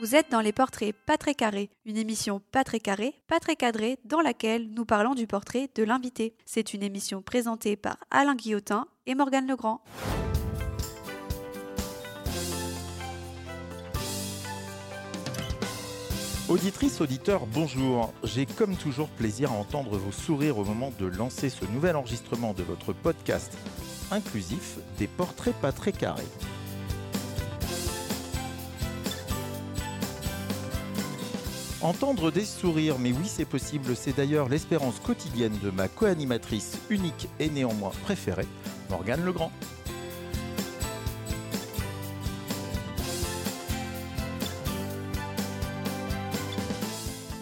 Vous êtes dans les portraits pas très carrés, une émission pas très carrée, pas très cadrée, dans laquelle nous parlons du portrait de l'invité. C'est une émission présentée par Alain Guillotin et Morgane Legrand. Auditrices, auditeurs, bonjour. J'ai comme toujours plaisir à entendre vos sourires au moment de lancer ce nouvel enregistrement de votre podcast inclusif des portraits pas très carrés. Entendre des sourires, mais oui c'est possible, c'est d'ailleurs l'espérance quotidienne de ma co-animatrice unique et néanmoins préférée, Morgane Legrand.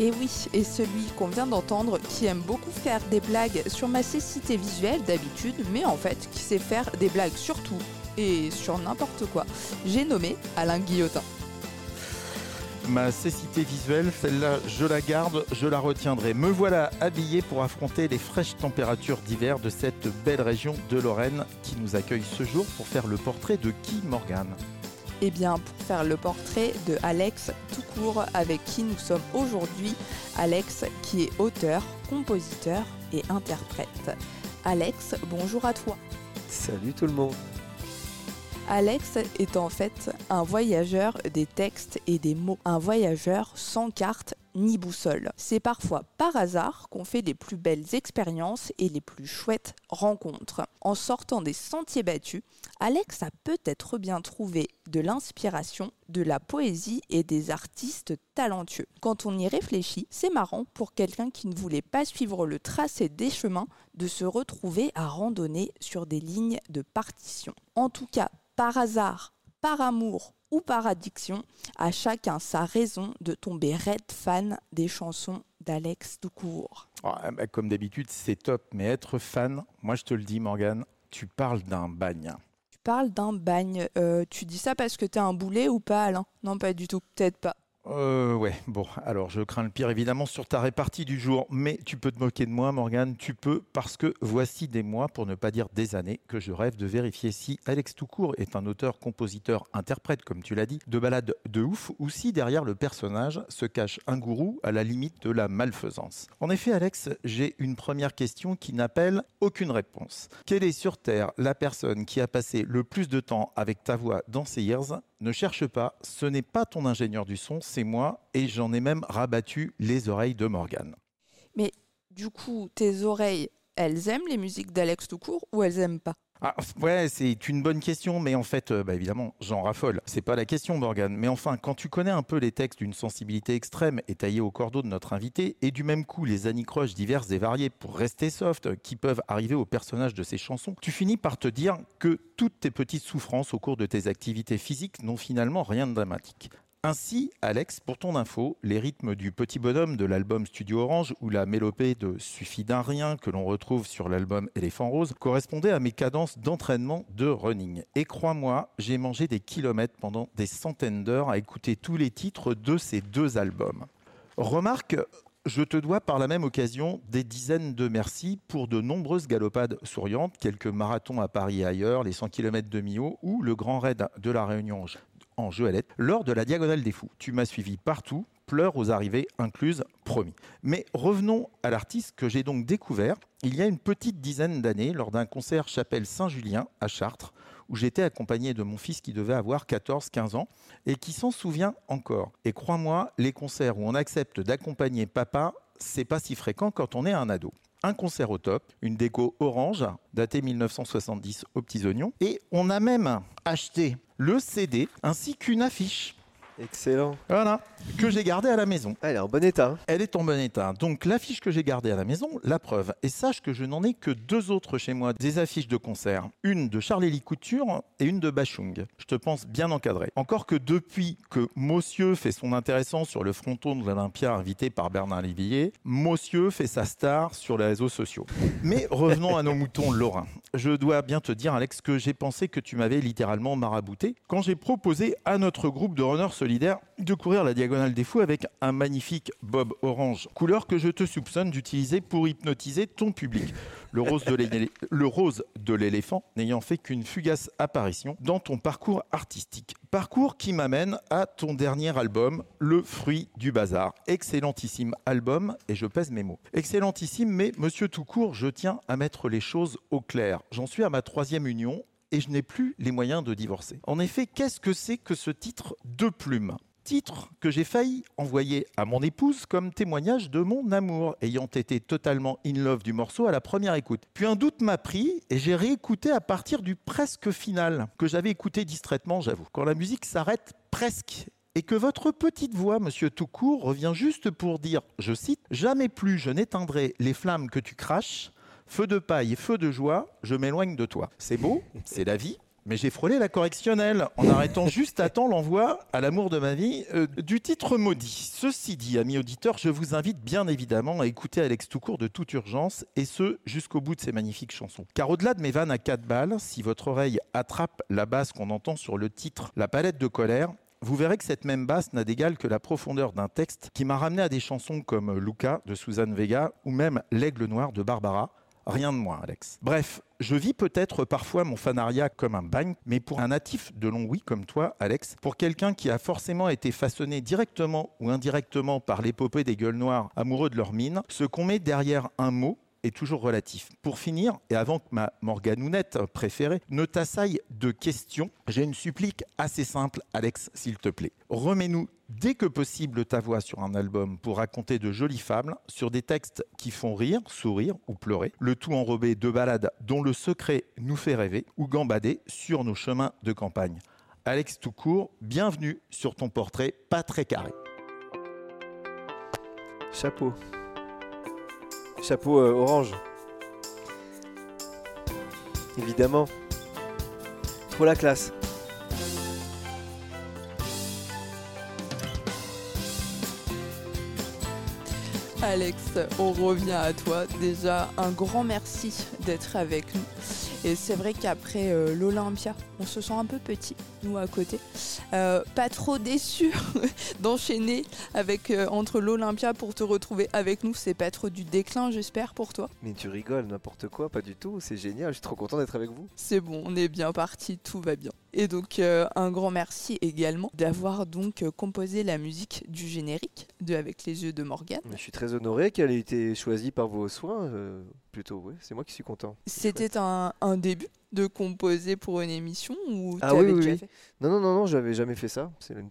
Et oui, et celui qu'on vient d'entendre qui aime beaucoup faire des blagues sur ma cécité visuelle d'habitude, mais en fait qui sait faire des blagues sur tout et sur n'importe quoi. J'ai nommé Alain Guillotin. Ma cécité visuelle, celle-là, je la garde, je la retiendrai. Me voilà habillé pour affronter les fraîches températures d'hiver de cette belle région de Lorraine qui nous accueille ce jour pour faire le portrait de qui, Morgane Eh bien, pour faire le portrait de Alex tout court, avec qui nous sommes aujourd'hui. Alex, qui est auteur, compositeur et interprète. Alex, bonjour à toi. Salut tout le monde. Alex est en fait un voyageur des textes et des mots, un voyageur sans carte ni boussole. C'est parfois par hasard qu'on fait les plus belles expériences et les plus chouettes rencontres. En sortant des sentiers battus, Alex a peut-être bien trouvé de l'inspiration, de la poésie et des artistes talentueux. Quand on y réfléchit, c'est marrant pour quelqu'un qui ne voulait pas suivre le tracé des chemins de se retrouver à randonner sur des lignes de partition. En tout cas, par hasard, par amour ou par addiction, à chacun sa raison de tomber red fan des chansons d'Alex Doucourt. Ah, bah, Comme d'habitude, c'est top, mais être fan, moi je te le dis, Morgane, tu parles d'un bagne. Tu parles d'un bagne. Euh, tu dis ça parce que t'es un boulet ou pas, Alain? Non, pas du tout. Peut-être pas. Euh, ouais, bon, alors je crains le pire évidemment sur ta répartie du jour, mais tu peux te moquer de moi, Morgane, tu peux, parce que voici des mois, pour ne pas dire des années, que je rêve de vérifier si Alex Toucourt est un auteur, compositeur, interprète, comme tu l'as dit, de balades de ouf, ou si derrière le personnage se cache un gourou à la limite de la malfaisance. En effet, Alex, j'ai une première question qui n'appelle aucune réponse. Quelle est sur Terre la personne qui a passé le plus de temps avec ta voix dans ses ears ne cherche pas, ce n'est pas ton ingénieur du son, c'est moi, et j'en ai même rabattu les oreilles de Morgane. Mais du coup, tes oreilles, elles aiment les musiques d'Alex Toucourt ou elles aiment pas? Ah, ouais, c'est une bonne question, mais en fait, euh, bah, évidemment, j'en raffole. C'est pas la question, Morgane. Mais enfin, quand tu connais un peu les textes d'une sensibilité extrême et taillée au cordeau de notre invité, et du même coup les anicroches diverses et variées pour rester soft euh, qui peuvent arriver au personnage de ces chansons, tu finis par te dire que toutes tes petites souffrances au cours de tes activités physiques n'ont finalement rien de dramatique. Ainsi, Alex, pour ton info, les rythmes du Petit Bonhomme de l'album Studio Orange ou la mélopée de Suffit d'un rien que l'on retrouve sur l'album Éléphant Rose correspondaient à mes cadences d'entraînement de running. Et crois-moi, j'ai mangé des kilomètres pendant des centaines d'heures à écouter tous les titres de ces deux albums. Remarque, je te dois par la même occasion des dizaines de merci pour de nombreuses galopades souriantes, quelques marathons à Paris et ailleurs, les 100 km de Millau ou le grand raid de la Réunion en Joëlette lors de la Diagonale des Fous. Tu m'as suivi partout, pleurs aux arrivées incluses, promis. Mais revenons à l'artiste que j'ai donc découvert il y a une petite dizaine d'années lors d'un concert chapelle Saint-Julien à Chartres où j'étais accompagné de mon fils qui devait avoir 14-15 ans et qui s'en souvient encore. Et crois-moi, les concerts où on accepte d'accompagner papa, c'est pas si fréquent quand on est un ado un concert au top, une déco orange, datée 1970 aux petits oignons. Et on a même acheté le CD ainsi qu'une affiche. Excellent. Voilà, que j'ai gardée à la maison. Elle est en bon état. hein. Elle est en bon état. Donc l'affiche que j'ai gardée à la maison, la preuve. Et sache que je n'en ai que deux autres chez moi, des affiches de concert. Une de Charlélie Couture et une de Bachung. Je te pense bien encadré. Encore que depuis que Monsieur fait son intéressant sur le fronton de l'Olympia invité par Bernard Lévillier, Monsieur fait sa star sur les réseaux sociaux. Mais revenons à nos moutons lorrains. Je dois bien te dire, Alex, que j'ai pensé que tu m'avais littéralement marabouté quand j'ai proposé à notre groupe de runners solidaire de courir la diagonale des fous avec un magnifique bob orange, couleur que je te soupçonne d'utiliser pour hypnotiser ton public. Le rose de l'éléphant n'ayant fait qu'une fugace apparition dans ton parcours artistique. Parcours qui m'amène à ton dernier album, Le fruit du bazar. Excellentissime album, et je pèse mes mots. Excellentissime, mais monsieur tout court, je tiens à mettre les choses au clair. J'en suis à ma troisième union et je n'ai plus les moyens de divorcer. En effet, qu'est-ce que c'est que ce titre de plume? Titre que j'ai failli envoyer à mon épouse comme témoignage de mon amour, ayant été totalement in love du morceau à la première écoute. Puis un doute m'a pris et j'ai réécouté à partir du presque final, que j'avais écouté distraitement, j'avoue. Quand la musique s'arrête presque et que votre petite voix, monsieur Toucourt, revient juste pour dire, je cite, Jamais plus je n'éteindrai les flammes que tu craches, feu de paille, feu de joie, je m'éloigne de toi. C'est beau, c'est la vie. Mais j'ai frôlé la correctionnelle en arrêtant juste à temps l'envoi à l'amour de ma vie euh, du titre maudit. Ceci dit, amis auditeurs, je vous invite bien évidemment à écouter Alex Toucourt de toute urgence et ce jusqu'au bout de ses magnifiques chansons. Car au-delà de mes vannes à quatre balles, si votre oreille attrape la basse qu'on entend sur le titre La palette de colère, vous verrez que cette même basse n'a d'égal que la profondeur d'un texte qui m'a ramené à des chansons comme Luca de Suzanne Vega ou même L'aigle noir de Barbara. Rien de moins, Alex. Bref, je vis peut-être parfois mon fanaria comme un bagne, mais pour un natif de Longwy comme toi, Alex, pour quelqu'un qui a forcément été façonné directement ou indirectement par l'épopée des gueules noires amoureux de leur mine, ce qu'on met derrière un mot est toujours relatif. Pour finir, et avant que ma morganounette préférée ne t'assaille de questions, j'ai une supplique assez simple, Alex, s'il te plaît. Remets-nous dès que possible ta voix sur un album pour raconter de jolies fables sur des textes qui font rire, sourire ou pleurer, le tout enrobé de balades dont le secret nous fait rêver ou gambader sur nos chemins de campagne. Alex Toucourt, bienvenue sur ton portrait pas très carré. Chapeau. Chapeau euh, orange. Évidemment. Trop la classe. Alex, on revient à toi. Déjà, un grand merci d'être avec nous. Et c'est vrai qu'après euh, l'Olympia, on se sent un peu petit, nous à côté. Euh, pas trop déçu d'enchaîner avec euh, entre l'Olympia pour te retrouver avec nous. C'est pas trop du déclin, j'espère, pour toi. Mais tu rigoles, n'importe quoi, pas du tout. C'est génial, je suis trop content d'être avec vous. C'est bon, on est bien parti, tout va bien. Et donc un grand merci également d'avoir donc composé la musique du générique de Avec les yeux de Morgane. Je suis très honoré qu'elle ait été choisie par vos soins. Plutôt, ouais, c'est moi qui suis content. C'était un, un début de composer pour une émission ou Ah tu oui, avais oui, déjà oui. fait? Non, non, non, non, j'avais jamais fait ça. C'est une,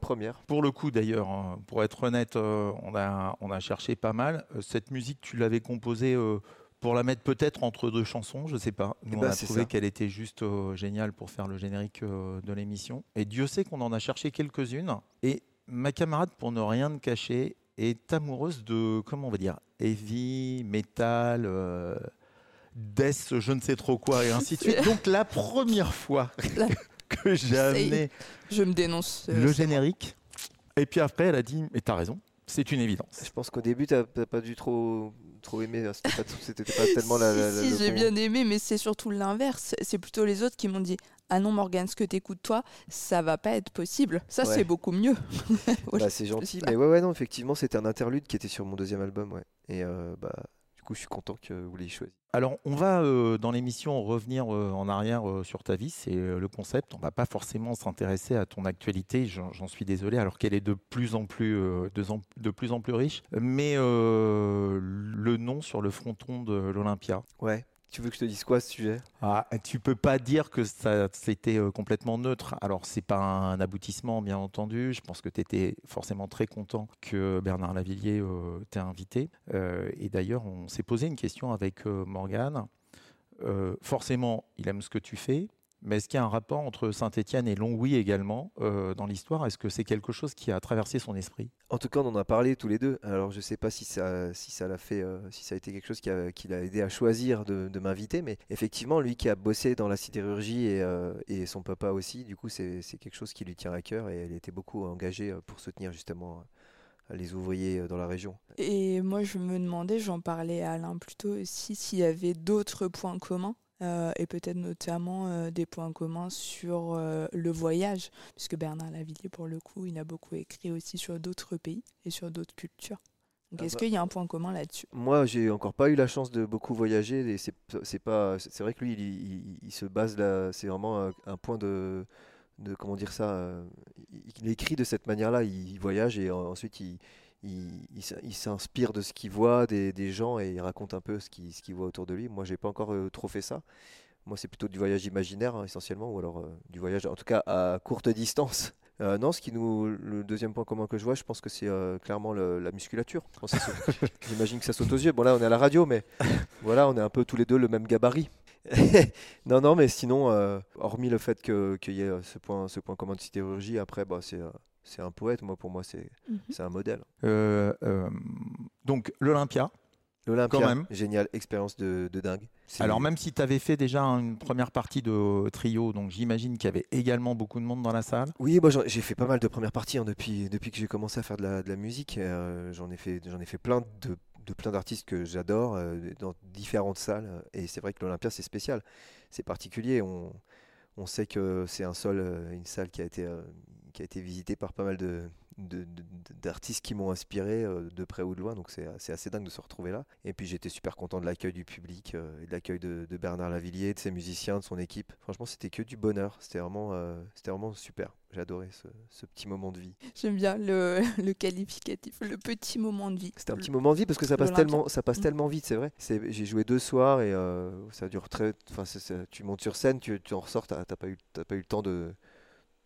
première. Pour le coup, d'ailleurs, hein, pour être honnête, euh, on, a, on a cherché pas mal. Euh, Cette musique, tu l'avais composée euh, pour la mettre peut-être entre deux chansons, je sais pas. Nous, Eh on ben, a trouvé qu'elle était juste euh, géniale pour faire le générique euh, de l'émission. Et Dieu sait qu'on en a cherché quelques-unes. Et ma camarade, pour ne rien te cacher, est amoureuse de, comment on va dire, heavy, metal, euh, death, je ne sais trop quoi, et ainsi de suite. Donc, la première fois La- que j'ai amené Je me dénonce. euh, le générique. Et puis après, elle a dit, mais t'as raison, c'est une évidence. Je pense qu'au début, t'as t'as pas dû trop, trop aimer. hein. C'était pas, c'était pas tellement la. la- la- si, le j'ai bon- bien aimé, mais c'est surtout l'inverse. C'est plutôt les autres qui m'ont dit Ah non, Morgane, ce que t'écoutes toi, ça va pas être possible. Ça, Ouais. c'est beaucoup mieux. Bah, c'est gentil, mais ouais, ouais, non, effectivement, c'était un interlude qui était sur mon deuxième album, ouais. Et euh, bah, du coup, je suis content que vous l'ayez choisi. Alors, on va euh, dans l'émission revenir euh, en arrière euh, sur ta vie, c'est euh, le concept. On va pas forcément s'intéresser à ton actualité, j'en j'en suis désolé, alors qu'elle est de plus en plus, euh, de, en- de plus en plus riche. Mais euh, le nom sur le fronton de l'Olympia, Ouais. Tu veux que je te dise quoi à ce sujet? Ah, tu peux pas dire que ça c'était euh, complètement neutre. Alors c'est pas un aboutissement bien entendu. Je pense que tu étais forcément très content que Bernard Lavillier euh, t'ait invité. Euh, et d'ailleurs, on s'est posé une question avec Morgane. Forcément, il aime ce que tu fais. Mais est-ce qu'il y a un rapport entre Saint-Étienne et Longwy également euh, dans l'histoire? Est-ce que c'est quelque chose qui a traversé son esprit? En tout cas, on en a parlé tous les deux. Alors, je sais pas si ça, si ça l'a fait, euh, si ça a été quelque chose qui, a- qui l'a aidé à choisir de, de m'inviter. Mais effectivement, lui qui a bossé dans la sidérurgie et, euh, et son papa aussi, du coup, c'est, c'est quelque chose qui lui tient à cœur et elle était beaucoup engagée pour soutenir justement les ouvriers dans la région. Et moi, je me demandais, j'en parlais à Alain plus tôt aussi, s'il y avait d'autres points communs euh, et peut-être notamment euh, des points communs sur euh, le voyage, puisque Bernard Lavillier, pour le coup, il a beaucoup écrit aussi sur d'autres pays et sur d'autres cultures. Donc, Ah est-ce bah. qu'il y a un point commun là-dessus? Moi, j'ai encore pas eu la chance de beaucoup voyager. Et c'est pas. C'est vrai que lui, il, il- il se base là. C'est vraiment un, point de, de comment dire ça. il, écrit de cette manière-là. Il, voyage et en- ensuite il, il, il s- il s'inspire de ce qu'il voit, des, des gens et il raconte un peu ce qu'il voit autour de lui. Moi, j'ai pas encore euh, trop fait ça. Moi, c'est plutôt du voyage imaginaire hein, essentiellement, ou alors euh, du voyage, en tout cas à courte distance. Euh, non, ce qui nous, le deuxième point commun que je vois, je pense que c'est euh, clairement le- la musculature. J'imagine que ça saute aux yeux. Bon là, on est à la radio, mais voilà, on est un peu tous les deux le même gabarit. non, non, mais sinon, euh, hormis le fait qu'il y ait ce point, ce point commun de sidérurgie, après, bah, c'est c'est un poète. Moi, pour moi, c'est c'est un modèle. Euh, euh, donc l'Olympia. L'Olympia, Quand même. génial, expérience de, de dingue. Alors même si tu avais fait déjà une première partie de trio, donc j'imagine qu'il y avait également beaucoup de monde dans la salle. Oui, moi j'ai fait pas mal de premières parties hein, depuis, depuis que j'ai commencé à faire de la, de la musique. Euh, j'en ai fait, j'en ai fait plein de, de plein d'artistes que j'adore euh, dans différentes salles. Et c'est vrai que l'Olympia c'est spécial, c'est particulier. On, on sait que c'est un sol, euh, une salle qui a été, euh, qui a été visitée par pas mal de d'artistes qui m'ont inspiré euh, de près ou de loin donc c'est assez dingue de se retrouver là. Et puis j'étais super content de l'accueil du public euh, et de l'accueil de, de Bernard Lavillier de ses musiciens de son équipe. Franchement c'était que du bonheur. C'était vraiment euh, c'était vraiment super. J'ai adoré ce, ce petit moment de vie. J'aime bien le, le qualificatif, le petit moment de vie. c'était un petit moment de vie parce que ça passe tellement ça passe Mm. tellement vite c'est vrai. J'ai joué deux soirs et euh, ça dure très enfin tu montes sur scène tu, tu en ressors t'as pas eu pas eu le temps de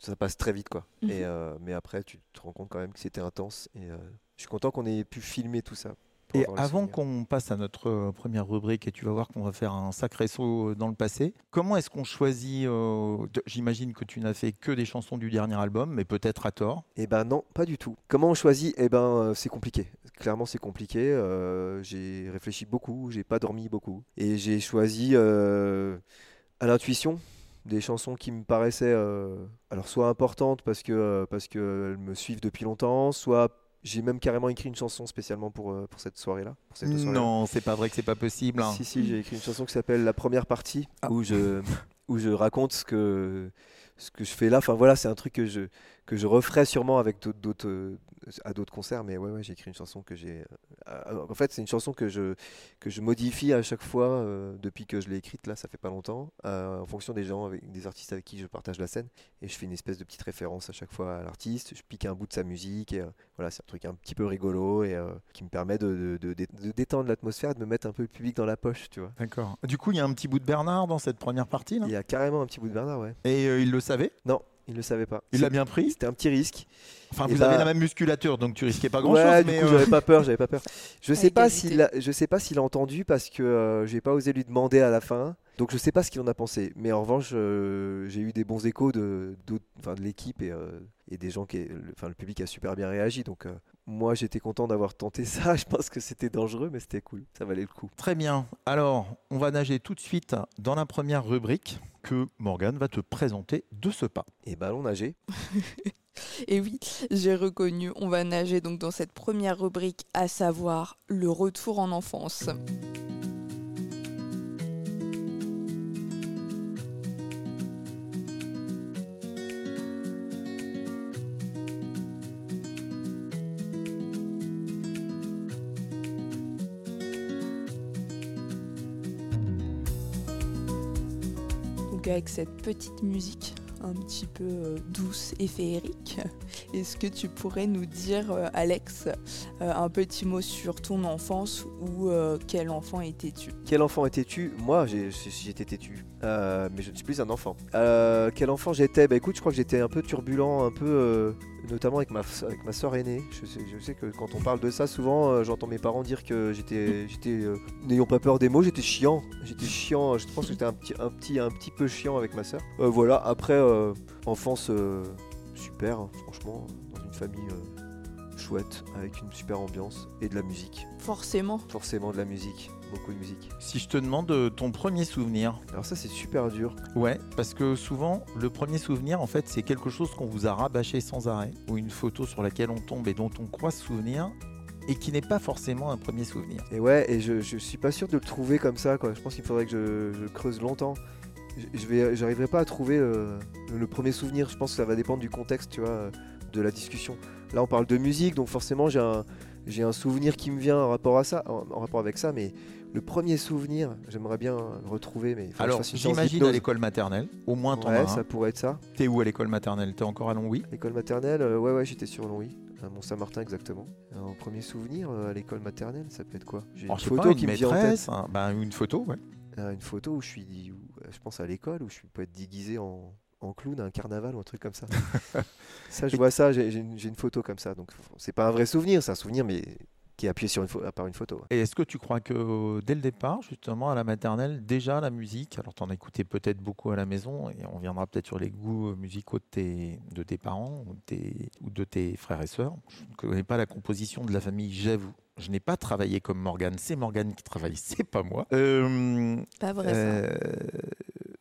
ça passe très vite quoi Mhm. et euh, mais après tu te rends compte quand même que c'était intense et euh, je suis content qu'on ait pu filmer tout ça Et avant qu'on passe à notre euh, première rubrique, et tu vas voir qu'on va faire un sacré saut dans le passé, comment est-ce qu'on choisit euh, J'imagine que tu n'as fait que des chansons du dernier album, mais peut-être à tort? Eh ben non, pas du tout. Comment on choisit? Eh ben c'est compliqué. Clairement c'est compliqué. Euh, j'ai réfléchi beaucoup, j'ai pas dormi beaucoup, et j'ai choisi euh, à l'intuition des chansons qui me paraissaient euh, alors soit importantes parce que euh, parce que elles me suivent depuis longtemps, soit j'ai même carrément écrit une chanson spécialement pour euh, pour cette soirée soirée-là. Non, c'est pas vrai que c'est pas possible. hein. Si, si, j'ai écrit une chanson qui s'appelle La première partie, Ah. où, je, où je raconte ce que, ce que je fais là. Enfin voilà, c'est un truc que je, que je referai sûrement avec d'autres, à d'autres concerts. Mais ouais, ouais j'ai écrit une chanson que j'ai. euh, en fait, c'est une chanson que je, que je modifie à chaque fois euh, depuis que je l'ai écrite. Là, ça fait pas longtemps, euh, en fonction des gens, avec, des artistes avec qui je partage la scène. Et je fais une espèce de petite référence à chaque fois à l'artiste. Je pique un bout de sa musique. Et, euh, voilà, c'est un truc un petit peu rigolo et qui me permet de, de- de- de détendre l'atmosphère, de me mettre un peu le public dans la poche, tu vois. D'accord. Du coup, il y a un petit bout de Bernard dans cette première partie, là? Il y a carrément un petit bout de Bernard, ouais. et il le savait? Non, il le savait pas. Il l'a bien pris. C'était un petit risque. Enfin, Et vous bah- avez la même musculature, donc tu risquais pas grand-chose. ouais, du mais coup, euh, j'avais pas peur, j'avais pas peur. Je sais pas égalité. s'il a, je sais pas s'il a entendu parce que euh, j'ai pas osé lui demander à la fin. Donc je sais pas ce qu'il en a pensé. Mais en revanche, euh, j'ai eu des bons échos de, d'autres- enfin, de l'équipe et, euh, et des gens qui, le, enfin, le public a super bien réagi. Donc euh, moi, j'étais content d'avoir tenté ça. Je pense que c'était dangereux, mais c'était cool. Ça valait le coup. Très bien. Alors, on va nager tout de suite dans la première rubrique que Morgane va te présenter de ce pas. Et ballon nager. Et oui, j'ai reconnu, on va nager donc dans cette première rubrique, à savoir le retour en enfance. Avec cette petite musique un petit peu euh, douce et féerique, est-ce que tu pourrais nous dire, euh, Alex, euh, un petit mot sur ton enfance ou quel enfant étais-tu? Quel enfant étais-tu? Moi, j'étais têtu, mais je ne suis plus un enfant. Quel enfant j'étais? Bah écoute, je crois que j'étais un peu turbulent, un peu, notamment avec ma, avec ma soeur aînée. Je sais, je sais que quand on parle de ça, souvent, euh, j'entends mes parents dire que j'étais, j'étais, euh, n'ayons pas peur des mots, j'étais chiant. J'étais chiant. Je pense que j'étais un petit, un petit, un petit peu chiant avec ma soeur. voilà. Après, euh, enfance euh, super, hein, franchement, dans une famille. euh, chouette avec une super ambiance et de la musique Forcément. forcément de la musique beaucoup de musique Si je te demande euh, ton premier souvenir, alors ça c'est super dur ouais, parce que souvent le premier souvenir, en fait, c'est quelque chose qu'on vous a rabâché sans arrêt, ou une photo sur laquelle on tombe et dont on croit se souvenir, et qui n'est pas forcément un premier souvenir. Et ouais, et je, je suis pas sûr de le trouver comme ça, quoi. Je pense qu'il faudrait que je, je creuse longtemps. Je, je vais, j'arriverai pas à trouver euh, le premier souvenir. Je pense que ça va dépendre du contexte, tu vois, euh, de la discussion. Là, on parle de musique, donc forcément, j'ai un, j'ai un souvenir qui me vient en rapport à ça, en, en rapport avec ça, mais le premier souvenir, j'aimerais bien le retrouver, mais Alors, une j'imagine à l'école maternelle, au moins t'en Ouais, as ça un. pourrait être ça. T'es où à l'école maternelle? T'es encore à Longwy? L'école maternelle, euh, ouais, ouais, j'étais sur Longwy, à Mont-Saint-Martin exactement. Premier souvenir euh, à l'école maternelle, ça peut être quoi? J'ai une je sais photo pas, une qui me vient en tête. un- ben, une photo, ouais. Euh, une photo où je suis, où, je pense à l'école, où je suis être déguisé en, en clown à un carnaval ou un truc comme ça. ça, je vois ça, j'ai une, photo comme ça. Donc, c'est pas un vrai souvenir, c'est un souvenir, mais qui est appuyé sur une, par une photo. Et est-ce que tu crois que dès le départ, justement, à la maternelle, déjà la musique, alors t'en as écouté peut-être beaucoup à la maison, et on viendra peut-être sur les goûts musicaux de tes, de tes parents ou de tes, ou de tes frères et sœurs. Je ne connais pas la composition de la famille, j'avoue. Je n'ai pas travaillé comme Morgane, c'est Morgane qui travaille, c'est pas moi. Euh, Pas vrai ça. euh,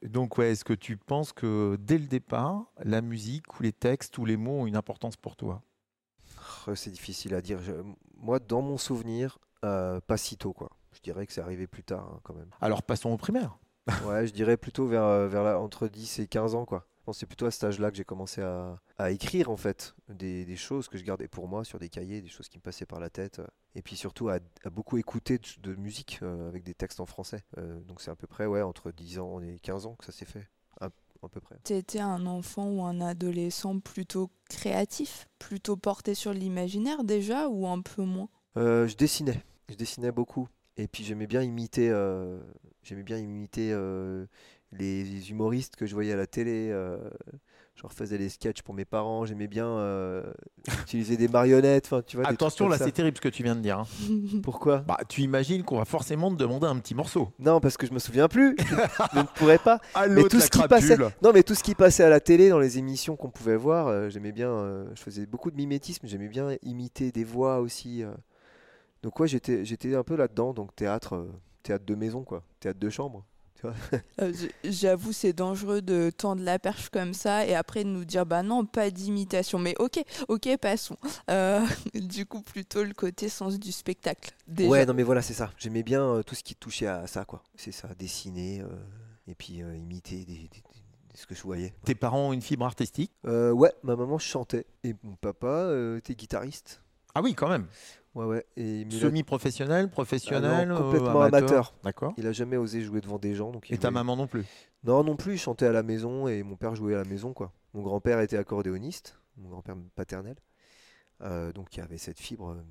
donc ouais, est-ce que tu penses que dès le départ, la musique ou les textes ou les mots ont une importance pour toi? Oh, C'est difficile à dire. Je- moi, dans mon souvenir, euh, pas si tôt, quoi. Je dirais que c'est arrivé plus tard, hein, quand même. Alors passons au primaire. Ouais, je dirais plutôt vers, euh, vers la- entre 10 et 15 ans, quoi. C'est plutôt à cet âge-là que j'ai commencé à, à écrire, en fait, des, des choses que je gardais pour moi sur des cahiers, des choses qui me passaient par la tête. euh, Et puis surtout à, à beaucoup écouter de, de musique euh, avec des textes en français. Euh, donc c'est à peu près, ouais, entre 10 ans et 15 ans que ça s'est fait. À, à peu près. T'étais un enfant ou un adolescent plutôt créatif, plutôt porté sur l'imaginaire déjà ou un peu moins? Euh, je dessinais. Je dessinais beaucoup. Et puis j'aimais bien imiter, j'aimais bien imiter les humoristes que je voyais à la télé. euh, je refaisais des sketchs pour mes parents. J'aimais bien euh, utiliser des marionnettes. Enfin, tu vois. des trucs Attention, là c'est terrible ce que tu viens de dire. hein. Pourquoi? Bah, tu imagines qu'on va forcément te demander un petit morceau. Non, parce que je me souviens plus. je ne pourrais pas. Ah, Mais tout ce qui passait, non, mais tout ce qui passait à la télé, dans les émissions qu'on pouvait voir, euh, j'aimais bien. euh, je faisais beaucoup de mimétisme. J'aimais bien imiter des voix aussi. euh. Donc ouais, j'étais, j'étais un peu là-dedans. Donc théâtre, théâtre de maison, quoi. Théâtre de chambre. Euh, J'avoue, c'est dangereux de tendre la perche comme ça et après de nous dire bah non, pas d'imitation. Mais ok, ok, passons. Euh, du coup, plutôt le côté sens du spectacle. Déjà. Ouais, non, mais voilà, c'est ça. J'aimais bien euh, tout ce qui touchait à ça, quoi. C'est ça, dessiner euh, et puis euh, imiter des, des- des- ce que je voyais. Tes parents ont une fibre artistique? Euh, ouais, ma maman chantait et mon papa euh, était guitariste. Ah oui, quand même. Ouais, ouais. Et Semi-professionnel, professionnel, Ah non, euh, complètement amateur. D'accord. il a jamais osé jouer devant des gens. Donc Et ta voulait- maman non plus. Non, non plus. Il chantait à la maison et mon père jouait à la maison, quoi. Mon grand-père était accordéoniste, mon grand-père paternel. Euh, donc il y avait cette fibre euh,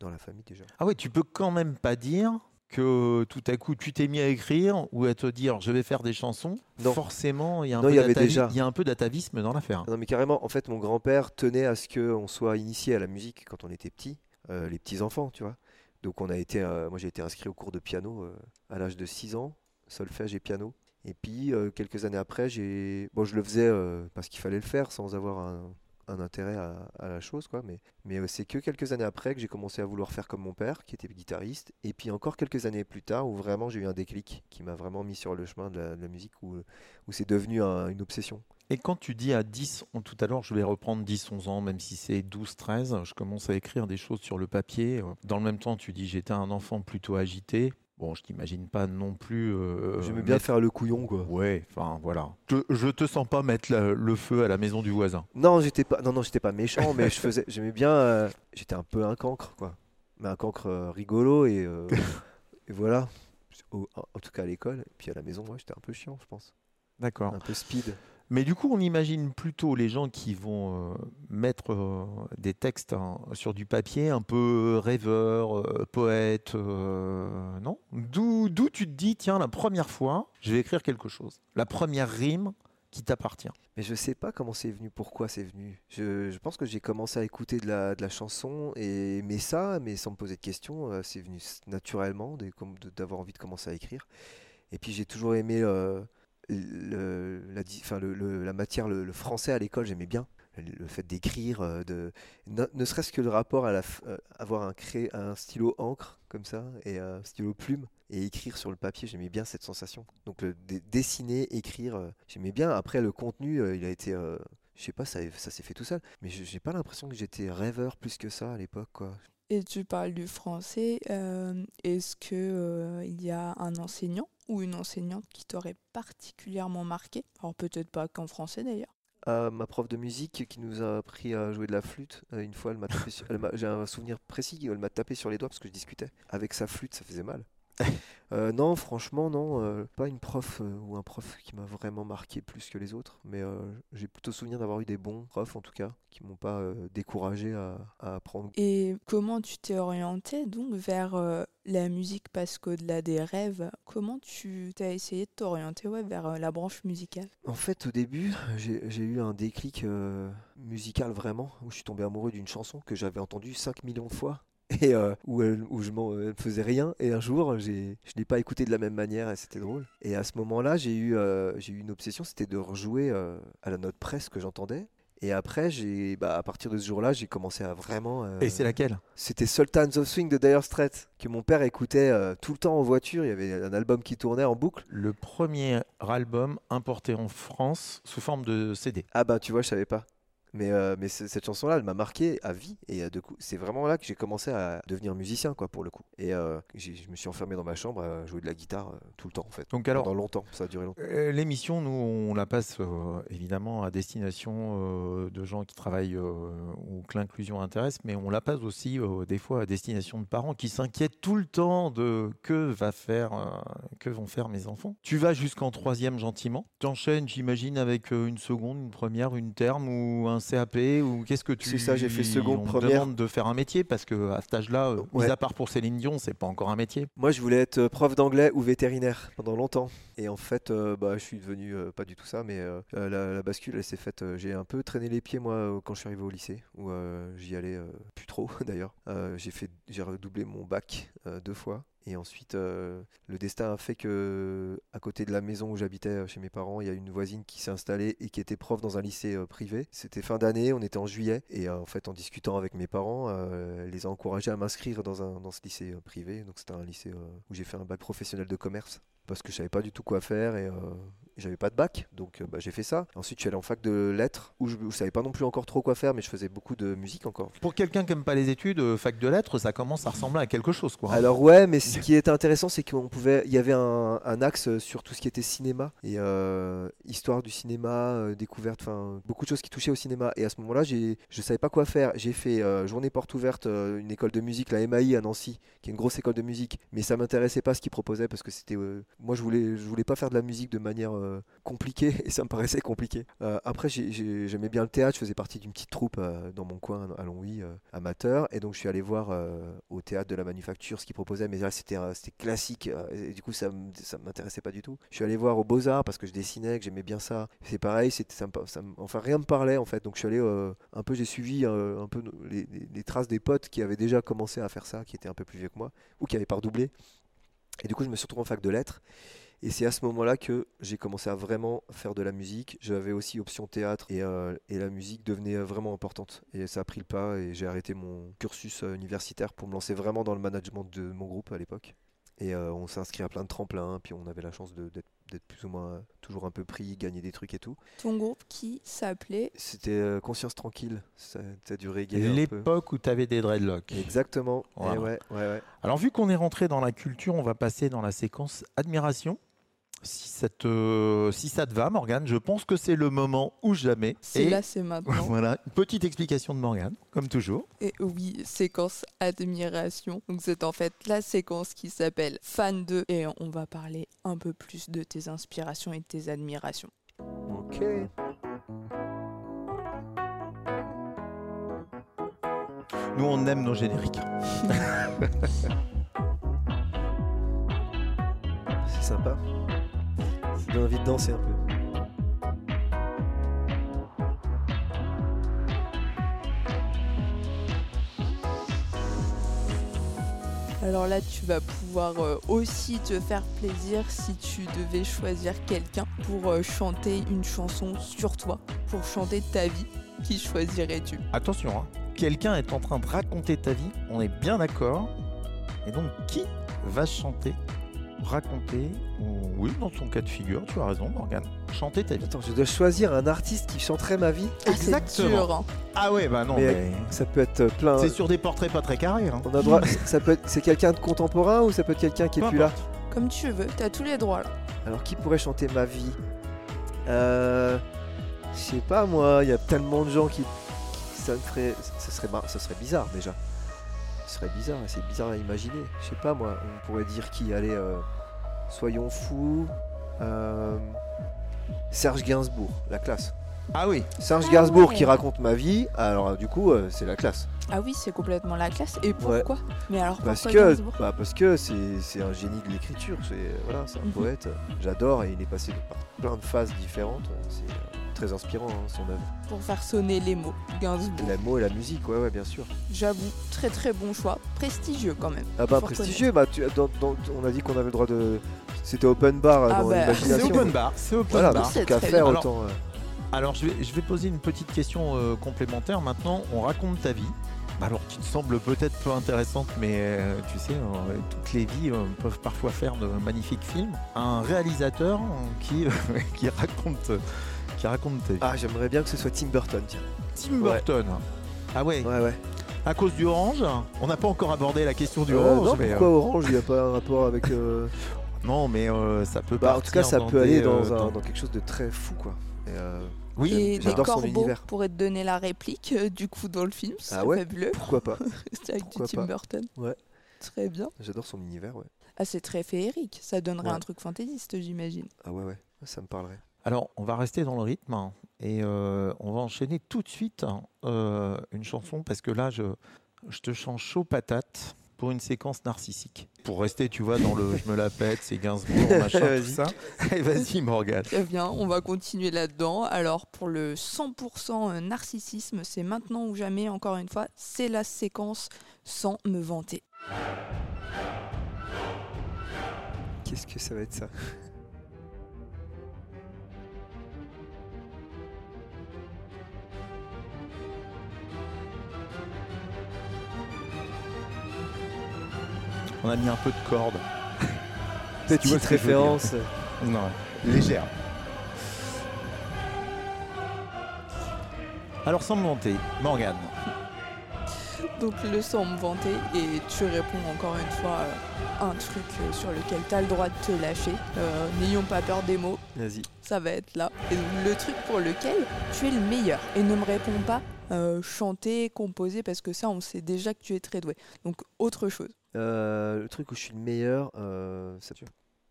dans la famille déjà. Ah oui, tu peux quand même pas dire que tout à coup tu t'es mis à écrire ou à te dire je vais faire des chansons. Non. Forcément, il y a un Non, peu il y avait d'atavi- déjà. il y a un peu d'atavisme dans l'affaire. Non mais carrément, en fait mon grand-père tenait à ce qu'on soit initié à la musique quand on était petit, euh, les petits enfants, tu vois. Donc on a été, euh, moi j'ai été inscrit au cours de piano euh, à l'âge de 6 ans, solfège et piano. Et puis quelques années après, j'ai, bon je le faisais parce qu'il fallait le faire sans avoir un, intérêt à, la chose, quoi. Mais, c'est que quelques années après que j'ai commencé à vouloir faire comme mon père, qui était guitariste. Et puis encore quelques années plus tard, où vraiment j'ai eu un déclic qui m'a vraiment mis sur le chemin de la, musique, où, c'est devenu un- une obsession. Et quand tu dis à 10, on- tout à l'heure, je vais reprendre 10, 11 ans, même si c'est 12, 13, je commence à écrire des choses sur le papier. Dans le même temps, tu dis j'étais un enfant plutôt agité. Bon, je t'imagine pas non plus. euh, J'aimais bien mettre- faire le couillon, quoi. Ouais, enfin voilà. Je, je te sens pas mettre le feu à la maison du voisin. Non, j'étais pas, non, non, j'étais pas méchant, mais je faisais, j'aimais bien. euh, j'étais un peu un cancre, quoi. Mais un cancre euh, rigolo et, euh, et voilà. Au- en en tout cas à l'école, et puis à la maison, moi, j'étais un peu chiant, je pense. D'accord. Un peu speed. Mais du coup, on imagine plutôt les gens qui vont euh, mettre euh, des textes sur du papier un peu rêveurs, euh, poètes, non? D'où tu te dis, tiens, la première fois, je vais écrire quelque chose. La première rime qui t'appartient. Mais je sais pas comment c'est venu, pourquoi c'est venu. Je, pense que j'ai commencé à écouter de la, de la chanson et aimer ça, mais sans me poser de questions. c'est venu naturellement d'avoir envie de commencer à écrire. Et puis j'ai toujours aimé le, la, enfin, le- la matière, le, français à l'école, j'aimais bien. Le, fait d'écrire, euh, de, ne, serait-ce que le rapport à la, euh, avoir un, cré, un stylo encre comme ça et un stylo plume et écrire sur le papier, j'aimais bien cette sensation. Donc dessiner, écrire, euh, j'aimais bien. Après le contenu, il a été, je sais pas, ça, ça s'est fait tout seul. Mais j'ai pas l'impression que j'étais rêveur plus que ça à l'époque, quoi. Et tu parles du français. Est-ce que euh, il y a un enseignant ou une enseignante qui t'aurait particulièrement marqué? Alors peut-être pas qu'en français d'ailleurs. Ah, ma prof de musique qui nous a appris à jouer de la flûte, euh, une fois, elle m'a- j'ai un souvenir précis, elle m'a tapé sur les doigts parce que je discutais. Avec sa flûte, ça faisait mal. Euh, non, franchement, non, euh, pas une prof euh, ou un prof qui m'a vraiment marqué plus que les autres, mais euh, j'ai plutôt souvenir d'avoir eu des bons profs en tout cas, qui m'ont pas euh, découragé à, à apprendre. Et comment tu t'es orienté donc vers euh, la musique? Parce qu'au-delà des rêves, comment tu t'as essayé de t'orienter ouais, vers euh, la branche musicale? En fait, au début, j'ai j'ai eu un déclic euh, musical vraiment, où je suis tombé amoureux d'une chanson que j'avais entendue 5 millions de fois. Et euh, où, je m'en me faisais rien. Et un jour, j'ai- je l'ai pas écouté de la même manière et c'était drôle. Et à ce moment-là, j'ai eu, euh, j'ai eu une obsession, c'était de rejouer euh, à la note presse que j'entendais. Et après, j'ai, bah, à partir de ce jour-là, j'ai commencé à vraiment. euh, Et c'est laquelle? C'était Sultans of Swing de Dire Straits que mon père écoutait euh, tout le temps en voiture. Il y avait un album qui tournait en boucle. Le premier album importé en France sous forme de CD. Ah bah tu vois, je savais pas. Mais, euh, mais cette chanson-là, elle m'a marqué à vie. Et euh, de coup, c'est vraiment là que j'ai commencé à devenir musicien, quoi, pour le coup. Et euh, je me suis enfermé dans ma chambre à jouer de la guitare euh, tout le temps, en fait. Donc alors, Pendant longtemps, ça a duré longtemps. L'émission, nous, on la passe évidemment à destination de gens qui travaillent ou que l'inclusion intéresse, mais on la passe aussi des fois à destination de parents qui s'inquiètent tout le temps de que va faire, que vont faire mes enfants. Tu vas jusqu'en troisième gentiment. T'enchaînes, j'imagine, avec une seconde, une première, une terme ou un CAP ou qu'est-ce que tu C'est ça, j'ai fait seconde, on première. demande de faire un métier parce que à cet âge-là, euh, Ouais. mis à part pour Céline Dion, c'est pas encore un métier. Moi, je voulais être euh, prof d'anglais ou vétérinaire pendant longtemps. Et en fait, euh, bah, je suis devenu euh, pas du tout ça, mais euh, la, la bascule, elle s'est faite. j'ai un peu traîné les pieds, moi, quand je suis arrivé au lycée, où j'y allais plus trop, d'ailleurs. J'ai fait, j'ai redoublé mon bac deux fois. Et ensuite, euh, le destin a fait que, à côté de la maison où j'habitais euh, chez mes parents, il y a une voisine qui s'est installée et qui était prof dans un lycée euh, privé. C'était fin d'année, on était en juillet. Et en fait, en discutant avec mes parents, elle les a encouragés à m'inscrire dans, dans ce lycée privé. Donc, c'était un lycée où j'ai fait un bac professionnel de commerce. Parce que je savais pas du tout quoi faire j'avais pas de bac. Donc, euh, bah, j'ai fait ça. Ensuite, je suis allé en fac de lettres où je, où je savais pas non plus encore trop quoi faire, mais je faisais beaucoup de musique encore. Pour quelqu'un qui aime pas les études, euh, fac de lettres, ça commence à ressembler à quelque chose, quoi. Alors ouais, mais ce qui était intéressant, c'est qu'on pouvait, il y avait un, un axe sur tout ce qui était cinéma et euh, histoire du cinéma, découverte, enfin beaucoup de choses qui touchaient au cinéma. Et à ce moment-là, j'ai, je savais pas quoi faire. J'ai fait euh, journée porte ouverte, une école de musique, la MAI à Nancy, qui est une grosse école de musique, mais ça m'intéressait pas ce qu'ils proposaient parce que c'était, euh, moi je voulais, je voulais pas faire de la musique de manière euh, compliquée et ça me paraissait compliqué. Euh, après, j'ai- j'ai- j'aimais bien le théâtre, je faisais partie d'une petite troupe euh, dans mon coin à Longwy, amateur, et donc je suis allé voir au théâtre de la manufacture ce qu'ils proposaient, mais là c'était classique, et du coup ça ça m'intéressait pas du tout. Je suis allé voir au Beaux-Arts parce que je dessinais, que j'aimais bien ça. C'est pareil, ça me- me- enfin rien me parlait en fait, donc je suis allé un peu, j'ai suivi un peu les traces des potes qui avaient déjà commencé à faire ça, qui étaient un peu plus vieux que moi, ou qui avaient pas redoublé. Et du coup, je me suis retrouvé en fac de lettres. Et c'est à ce moment-là que j'ai commencé à vraiment faire de la musique. J'avais aussi option théâtre et, euh, et la musique devenait euh, vraiment importante. Et ça a pris le pas et j'ai arrêté mon cursus euh, universitaire pour me lancer vraiment dans le management de mon groupe à l'époque. Et euh, on s'est inscrit à plein de tremplins, puis on avait la chance d'être plus ou moins toujours un peu pris, gagner des trucs et tout. Ton groupe qui s'appelait C'était euh, Conscience Tranquille, ça, ça du reggae. L'époque où tu avais des dreadlocks. Exactement. Et Voilà. ouais, ouais, ouais. Alors vu qu'on est rentré dans la culture, on va passer dans la séquence admiration. Si ça te, si ça te va, Morgane, je pense que c'est le moment ou jamais. C'est Et là, c'est maintenant. voilà, une petite explication de Morgane, comme toujours. Et oui, séquence admiration. Donc c'est en fait la séquence qui s'appelle Fan 2 et on va parler un peu plus de tes inspirations et de tes admirations. Ok. Nous, on aime nos génériques. C'est sympa. Donne envie de danser un peu. Alors là, tu vas pouvoir euh, aussi te faire plaisir si tu devais choisir quelqu'un pour euh, chanter une chanson sur toi, pour chanter ta vie. Qui choisirais-tu? Attention, hein, quelqu'un est en train de raconter ta vie, on est bien d'accord. Et donc, qui va chanter, raconter Oui, dans ton cas de figure, tu as raison, Morgane. Chanter ta vie. Attends, je dois choisir un artiste qui chanterait ma vie. Ah, Exactement. dur. hein. Ah ouais, bah non, Mais- mais... Ça peut être plein. C'est sur des portraits pas très carrés. Hein. On a droit. ça peut être. C'est quelqu'un de contemporain ou ça peut être quelqu'un qui est plus là? Comme tu veux, t'as tous les droits là. Alors qui pourrait chanter ma vie? Euh. Je sais pas moi, il y a tellement de gens qui. ça me ferait. Ça serait, mar- ça serait bizarre déjà. Ce serait bizarre, c'est bizarre à imaginer. Je sais pas moi, on pourrait dire qui? Allez, euh, soyons fous. Euh, Serge Gainsbourg, la classe. Ah oui, Serge Ah Gainsbourg ouais. qui raconte ma vie, alors du coup, euh, c'est la classe. Ah oui, c'est complètement la classe. Et Ouais. pourquoi? Mais alors Parce pourquoi que, Gainsbourg? bah, parce que c'est c'est un génie de l'écriture, c'est voilà, c'est un Mhm. poète. J'adore et il est passé par plein de phases différentes. C'est euh, très inspirant hein, son œuvre. Pour faire sonner les mots. Gainsbourg. Les mots et la musique, ouais, ouais, bien sûr. J'avoue, très très bon choix. Prestigieux quand même. Ah bah prestigieux, bah, tu, dans- dans- on a dit qu'on avait le droit de. C'était open bar Ah dans bah, c'est l'imagination. open bar. C'est open Voilà, bar. C'est qu'à très faire bien. autant. euh, Alors je vais, je vais poser une petite question euh, complémentaire. Maintenant, on raconte ta vie. Alors qui te semble peut-être peu intéressante, mais euh, tu sais, euh, toutes les vies euh, peuvent parfois faire de magnifiques films. Un réalisateur euh, qui, qui, raconte, qui raconte ta vie. Ah, j'aimerais bien que ce soit Tim Burton, tiens. Tim ouais. Burton. Ah ouais, Ouais, ouais. à cause du orange On n'a pas encore abordé la question du Euh, orange. non, mais, pourquoi euh, Orange? Il n'y a pas un rapport avec. non, mais euh, ça peut Bah, en tout cas, ça dans peut des, aller dans, euh, un- dans- dans quelque chose de très fou, quoi. Et, euh, Oui, des j'adore son corbeaux univers. pourraient te donner la réplique euh, du coup dans le film. C'est Ah ouais fabuleux. pourquoi pas C'est avec du Tim pas. Burton. Ouais. Très bien. J'adore son univers, ouais. Ah, c'est très féerique. Ça donnerait Ouais. un truc fantaisiste, j'imagine. Ah ouais, ouais. Ça me parlerait. Alors, on va rester dans le rythme hein, et euh, on va enchaîner tout de suite hein, euh, une chanson parce que là, je, je te chante chaud patate pour une séquence narcissique. Pour rester, tu vois, dans le je me la pète, c'est Gainsbourg, machin, tout ça. Allez, vas-y, Morgane. Très bien, on va continuer là-dedans. Alors, pour le 100% narcissisme, c'est maintenant ou jamais, encore une fois, c'est la séquence sans me vanter. Qu'est-ce que ça va être ça? On a mis un peu de corde. Petite référence. Non, légère. Alors, sans me monter, Morgane. Donc, le sans me vanter, et tu réponds encore une fois euh, un truc euh, sur lequel tu as le droit de te lâcher. Euh, N'ayons pas peur des mots, Vas-y. ça va être là. Et le truc pour lequel tu es le meilleur. Et ne me réponds pas euh, chanter, composer, parce que ça, on sait déjà que tu es très doué. Donc, autre chose. Euh, le truc où je suis le meilleur, euh, ça tue.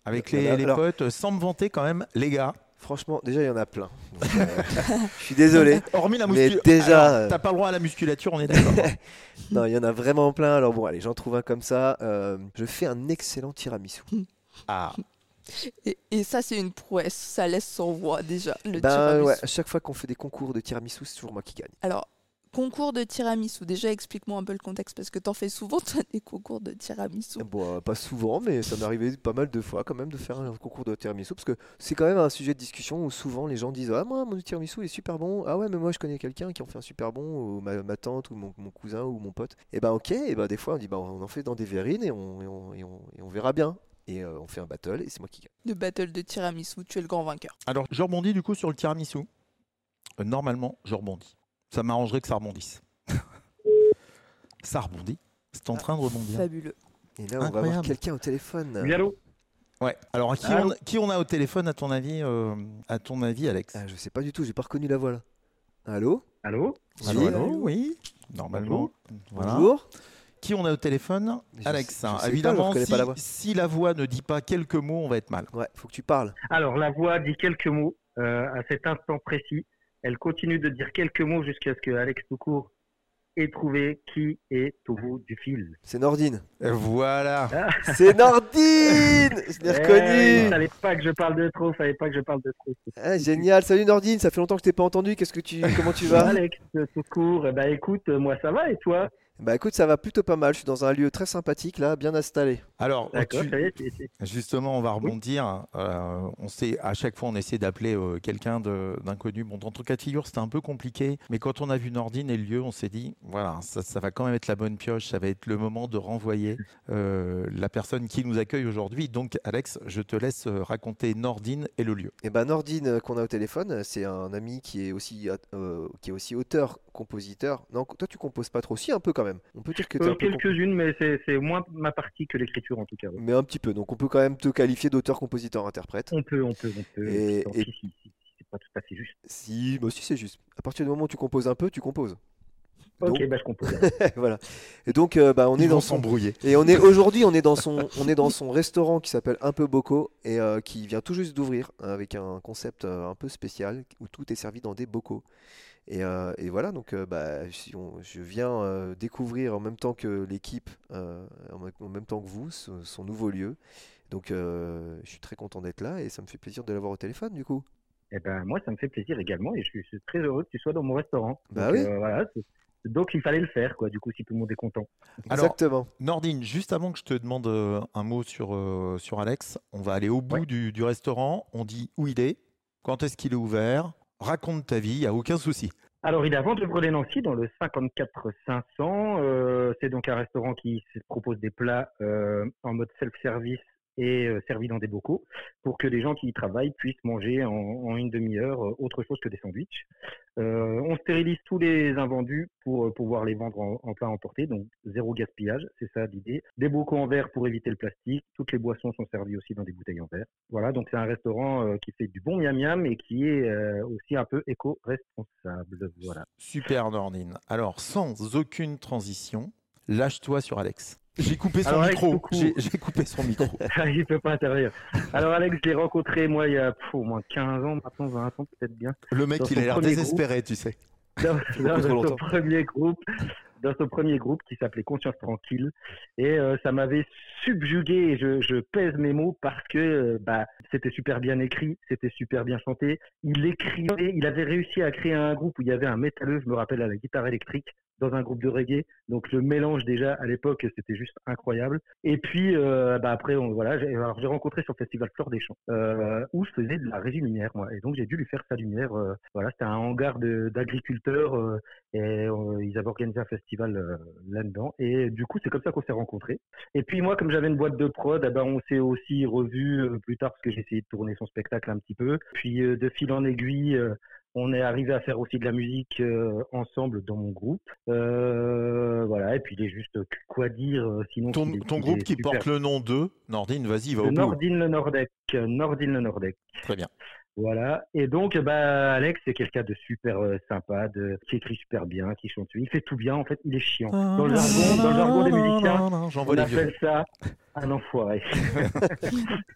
Avec Alors- les, alors- potes, sans me vanter quand même, les gars. Franchement, déjà, il y en a plein. Donc, euh, je suis désolé. Hormis la Mais musculature. déjà, euh, T'as pas le droit à la musculature, on est d'accord. Non, il y en a vraiment plein. Alors bon, allez, j'en trouve un comme ça. Euh, je fais un excellent tiramisu. ah, Et, et ça, c'est une prouesse. Ça laisse sans voix déjà. Le Ben tiramisu. ouais, à chaque fois qu'on fait des concours de tiramisu, c'est toujours moi qui gagne. Alors, concours de tiramisu. Déjà, explique-moi un peu le contexte parce que t'en fais souvent, toi, des concours de tiramisu. Bon, euh, pas souvent, mais ça m'est arrivé pas mal de fois quand même de faire un concours de tiramisu parce que c'est quand même un sujet de discussion où souvent les gens disent Ah, moi, mon tiramisu est super bon. Ah, ouais, mais moi je connais quelqu'un qui en fait un super bon, ou ma, ma tante, ou mon, mon cousin, ou mon pote. Et ben, ok, et ben, des fois on dit bah, On en fait dans des verrines et on, et on, et on- et on verra bien. Et euh, on fait un battle et c'est moi qui gagne. De battle de tiramisu, tu es le grand vainqueur. Alors, je rebondis du coup sur le tiramisu? Euh, normalement, je rebondis. Ça m'arrangerait que ça rebondisse. ça rebondit. C'est en train de rebondir. Fabuleux. Et là, on va avoir Incroyable. quelqu'un au téléphone. Oui, allô? Ouais. Alors, qui, Allô? on, qui on a au téléphone à ton avis, euh, à ton avis, Alex? Ah, je sais pas du tout, j'ai pas reconnu la voix là. Allô? Allô? Allô, Oui. allô, oui. Normalement. Voilà. Bonjour Qui on a au téléphone? Je Alex. sais- je sais pas, je Évidemment, reconnais si, pas la voix. si la voix ne dit pas quelques mots, on va être mal. Ouais, faut que tu parles. Alors, la voix dit quelques mots euh, à cet instant précis. Elle continue de dire quelques mots jusqu'à ce que Alex Toucourt ait trouvé qui est au bout du fil. C'est Nordine. Voilà. C'est Nordine Je l'ai Eh, reconnu fallait pas que je parle de trop, fallait pas que je parle de trop. Ah, Génial, salut Nordine, ça fait longtemps que je t'ai pas entendu, qu'est-ce que tu comment tu vas? Alex Toucourt, eh ben écoute, moi ça va et toi? Bah écoute, ça va plutôt pas mal, je suis dans un lieu très sympathique là, bien installé. Alors, tu- Justement, on va rebondir. Euh, on sait, à chaque fois, on essaie d'appeler euh, quelqu'un de- d'inconnu. Bon, dans ton cas de figure, c'était un peu compliqué. Mais quand on a vu Nordine et le lieu, on s'est dit, Voilà, ça, ça va quand même être la bonne pioche. Ça va être le moment de renvoyer euh, la personne qui nous accueille aujourd'hui. Donc, Alex, je te laisse raconter Nordine et le lieu. Et ben Nordine euh, qu'on a au téléphone, c'est un ami qui est aussi, euh, qui est aussi auteur, compositeur. Non, toi tu composes pas trop, si un peu quand même. On peut dire que Euh, Quelques-unes, mais c'est moins ma partie que l'écriture en tout cas. ouais. mais un petit peu. Donc on peut quand même te qualifier d'auteur, compositeur, interprète. On peut, on peut, on peut. Et- si, si- si c'est pas tout à fait juste. Si, moi aussi c'est juste. À partir du moment où tu composes un peu, tu composes. Ok, bah je comprends. voilà. Et donc euh, bah, on est Ils dans son s'embrouiller. Et on est aujourd'hui, on est dans son, on est dans son restaurant qui s'appelle Un peu Bocaux et euh, qui vient tout juste d'ouvrir avec un concept euh, un peu spécial où tout est servi dans des bocaux. Et, euh, et voilà, donc euh, bah, si on- je viens euh, découvrir en même temps que l'équipe, euh, en, même- temps que vous, ce- son nouveau lieu. Donc euh, je suis très content d'être là et ça me fait plaisir de l'avoir au téléphone du coup. Eh ben moi, ça me fait plaisir également et je suis, je suis très heureux que tu sois dans mon restaurant. Bah Donc, oui. euh, voilà, donc il fallait le faire, quoi. Du coup, si tout le monde est content. Alors, Exactement. Nordine, juste avant que je te demande un mot sur, euh, sur Alex, on va aller au bout Ouais. du, du restaurant. On dit où il est, quand est-ce qu'il est ouvert. Raconte ta vie, il n'y a aucun souci. Alors, il est à Vente-le-Nancy dans le 54 500. Euh, c'est donc un restaurant qui se propose des plats euh, en mode self-service et euh, servis dans des bocaux pour que les gens qui y travaillent puissent manger en, en une demi-heure euh, autre chose que des sandwichs. Euh, on stérilise tous les invendus pour pouvoir les vendre en, en plat emporté, donc zéro gaspillage, c'est ça l'idée. Des bocaux en verre pour éviter le plastique. Toutes les boissons sont servies aussi dans des bouteilles en verre. Voilà, donc c'est un restaurant qui fait du bon miam miam et qui est aussi un peu éco-responsable. Voilà. Super Nordine. Alors, sans aucune transition, lâche-toi sur Alex. J'ai coupé son Alors, micro. J'ai coupé son micro. il peut pas intervenir. Alors Alex, je l'ai rencontré moi il y a pff, au moins 15 ans, maintenant 20 ans peut-être bien. Le mec, Dans il a l'air désespéré, tu sais. Dans, son premier groupe, dans son premier groupe qui s'appelait Conscience Tranquille. Et euh, ça m'avait subjugué, et je, je pèse mes mots parce que euh, bah, c'était super bien écrit, c'était super bien chanté. Il écrivait, il avait réussi à créer un groupe où il y avait un métalleux, je me rappelle, à la guitare électrique, dans un groupe de reggae. Donc le mélange déjà à l'époque, c'était juste incroyable. Et puis euh, bah, après, on, voilà, j'ai rencontré sur le festival Fleur des Champs, euh, où je faisais de la régie lumière, moi. Et donc j'ai dû lui faire sa lumière. euh, voilà, c'était un hangar d'agriculteurs. et ils avaient organisé un festival là-dedans. Et du coup, c'est comme ça qu'on s'est rencontrés. Et puis moi, comme j'avais une boîte de prod, eh ben, on s'est aussi revus plus tard parce que j'ai essayé de tourner son spectacle un petit peu. Puis de fil en aiguille, on est arrivé à faire aussi de la musique euh, ensemble dans mon groupe. Euh, voilà, et puis il est juste quoi dire euh, sinon. Ton, groupe qui super. porte le nom de Nordine, vas-y, va au bout. Nordine le Nordec. euh, Nordine le Nordec. Très bien. Voilà. Et donc, bah, Alex, c'est quelqu'un de super euh, sympa, de, qui écrit super bien, qui chante. Il fait tout bien, en fait, il est chiant. Dans le jargon, dans le jargon des musiciens, J'envoie on les vieux. appelle ça un enfoiré.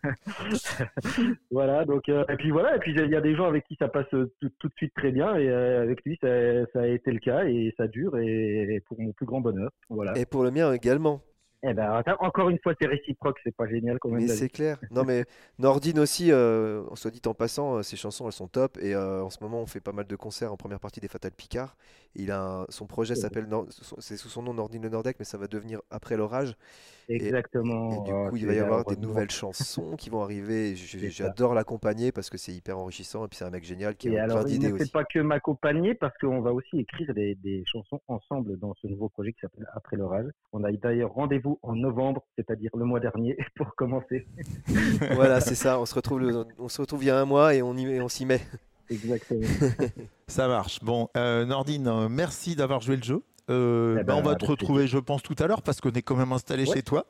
voilà, donc, euh, et puis voilà, et puis il y a des gens avec qui ça passe euh, tout, tout de suite très bien, et euh, avec lui, ça, ça a été le cas, et ça dure, et, et pour mon plus grand bonheur. Voilà. Et pour le mien également. Et ben, attends, encore une fois, c'est réciproque, c'est pas génial quand même. Mais c'est clair. Non mais Nordine aussi, euh, soit dit en passant, euh, ses chansons elles sont top et euh, en ce moment on fait pas mal de concerts en première partie des Fatal Picard. Il a un- son projet Oh. s'appelle c'est sous son nom Nordine le Nordec mais ça va devenir après l'orage Exactement. et du Oh, coup il c'est va y avoir des nouvelles chansons qui vont arriver. J'adore l'accompagner parce que c'est hyper enrichissant et puis c'est un mec génial qui Et a alors, plein il d'idées aussi. pas que m'accompagner parce qu'on va aussi écrire des, des chansons ensemble dans ce nouveau projet qui s'appelle Après l'orage. On a d'ailleurs rendez-vous en novembre, c'est-à-dire le mois dernier, pour commencer. voilà c'est ça. On se retrouve le- on se retrouve il y a un mois et on y et on s'y met. Exactement. Ça marche. Bon, euh, Nordine, euh, merci d'avoir joué le jeu. Euh, Eh bah, ben, on va te retrouver, je pense, tout à l'heure parce qu'on est quand même installé Ouais. chez toi.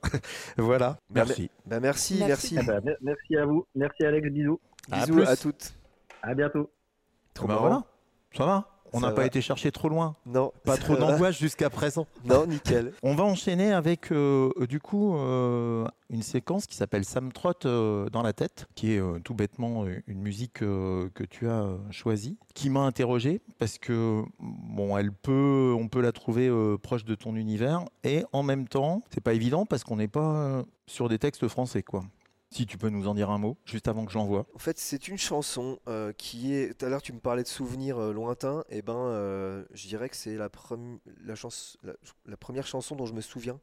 voilà, Bah, merci. Bah merci Merci. merci. Eh ben, mer- merci à vous. Merci Alex, bisous. À Bisous plus. à toutes. À bientôt. Trop Bah marrant. voilà, ça va? On n'a pas été chercher trop loin. Non Pas trop d'angoisse jusqu'à présent. Non nickel. On va enchaîner avec euh, du coup euh, une séquence qui s'appelle Sam Trott euh, dans la tête, qui est tout bêtement une musique que tu as choisie, qui m'a interrogé parce que bon, elle peut, on peut la trouver proche de ton univers et en même temps, c'est pas évident parce qu'on n'est pas sur des textes français quoi. Si tu peux nous en dire un mot juste avant que je l'envoie. En fait, c'est une chanson euh, qui est. Tout à l'heure, tu me parlais de souvenirs euh, lointains. Et ben, euh, je dirais que c'est la première chanson dont je me souviens.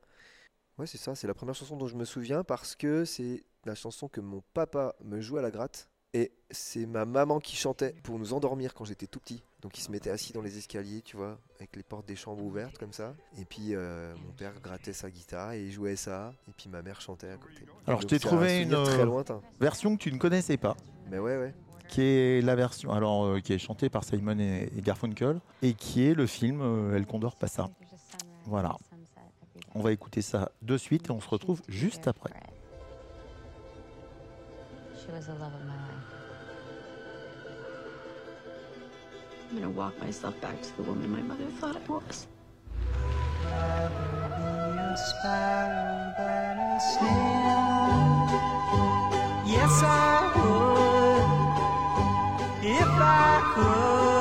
Ouais, c'est ça. C'est la première chanson dont je me souviens parce que c'est la chanson que mon papa me joue à la gratte. Et c'est ma maman qui chantait pour nous endormir quand j'étais tout petit. Donc il se mettait assis dans les escaliers, tu vois, avec les portes des chambres ouvertes comme ça. Et puis euh, mon père grattait sa guitare et il jouait ça. Et puis ma mère chantait à côté. Alors, je t'ai un trouvé une, très euh, lointain. Version que tu ne connaissais pas. Mais ouais, ouais. qui est la version alors euh, qui est chantée par Simon et, et Garfunkel et qui est le film euh, El Condor Passa. Voilà. On va écouter ça de suite et on se retrouve juste après. She was the love of my life. I'm gonna walk myself back to the woman my mother thought I was. Yes, I would. If I could,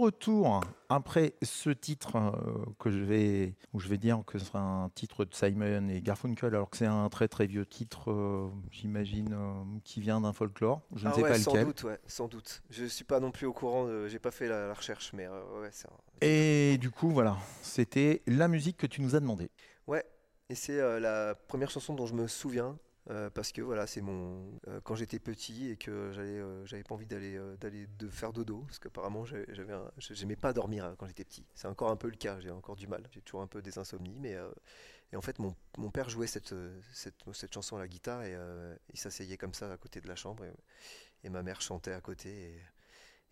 retour après ce titre euh, que je vais où je vais dire que ce sera un titre de Simon et Garfunkel alors que c'est un très très vieux titre euh, j'imagine euh, qui vient d'un folklore, je ne Ah sais ouais, pas sans lequel. doute, ouais, sans doute. Je suis pas non plus au courant, j'ai pas fait la, la recherche, mais ouais, c'est un- Et du coup voilà, c'était la musique que tu nous as demandé. Ouais, et c'est la première chanson dont je me souviens. Euh, parce que voilà, c'est mon euh, quand j'étais petit et que euh, j'avais pas envie d'aller faire dodo parce qu'apparemment un- j'aimais pas dormir hein, quand j'étais petit. C'est encore un peu le cas, j'ai encore du mal. J'ai toujours un peu des insomnies, mais en fait mon, père jouait cette, cette chanson à la guitare et il s'asseyait comme ça à côté de la chambre et, ma mère chantait à côté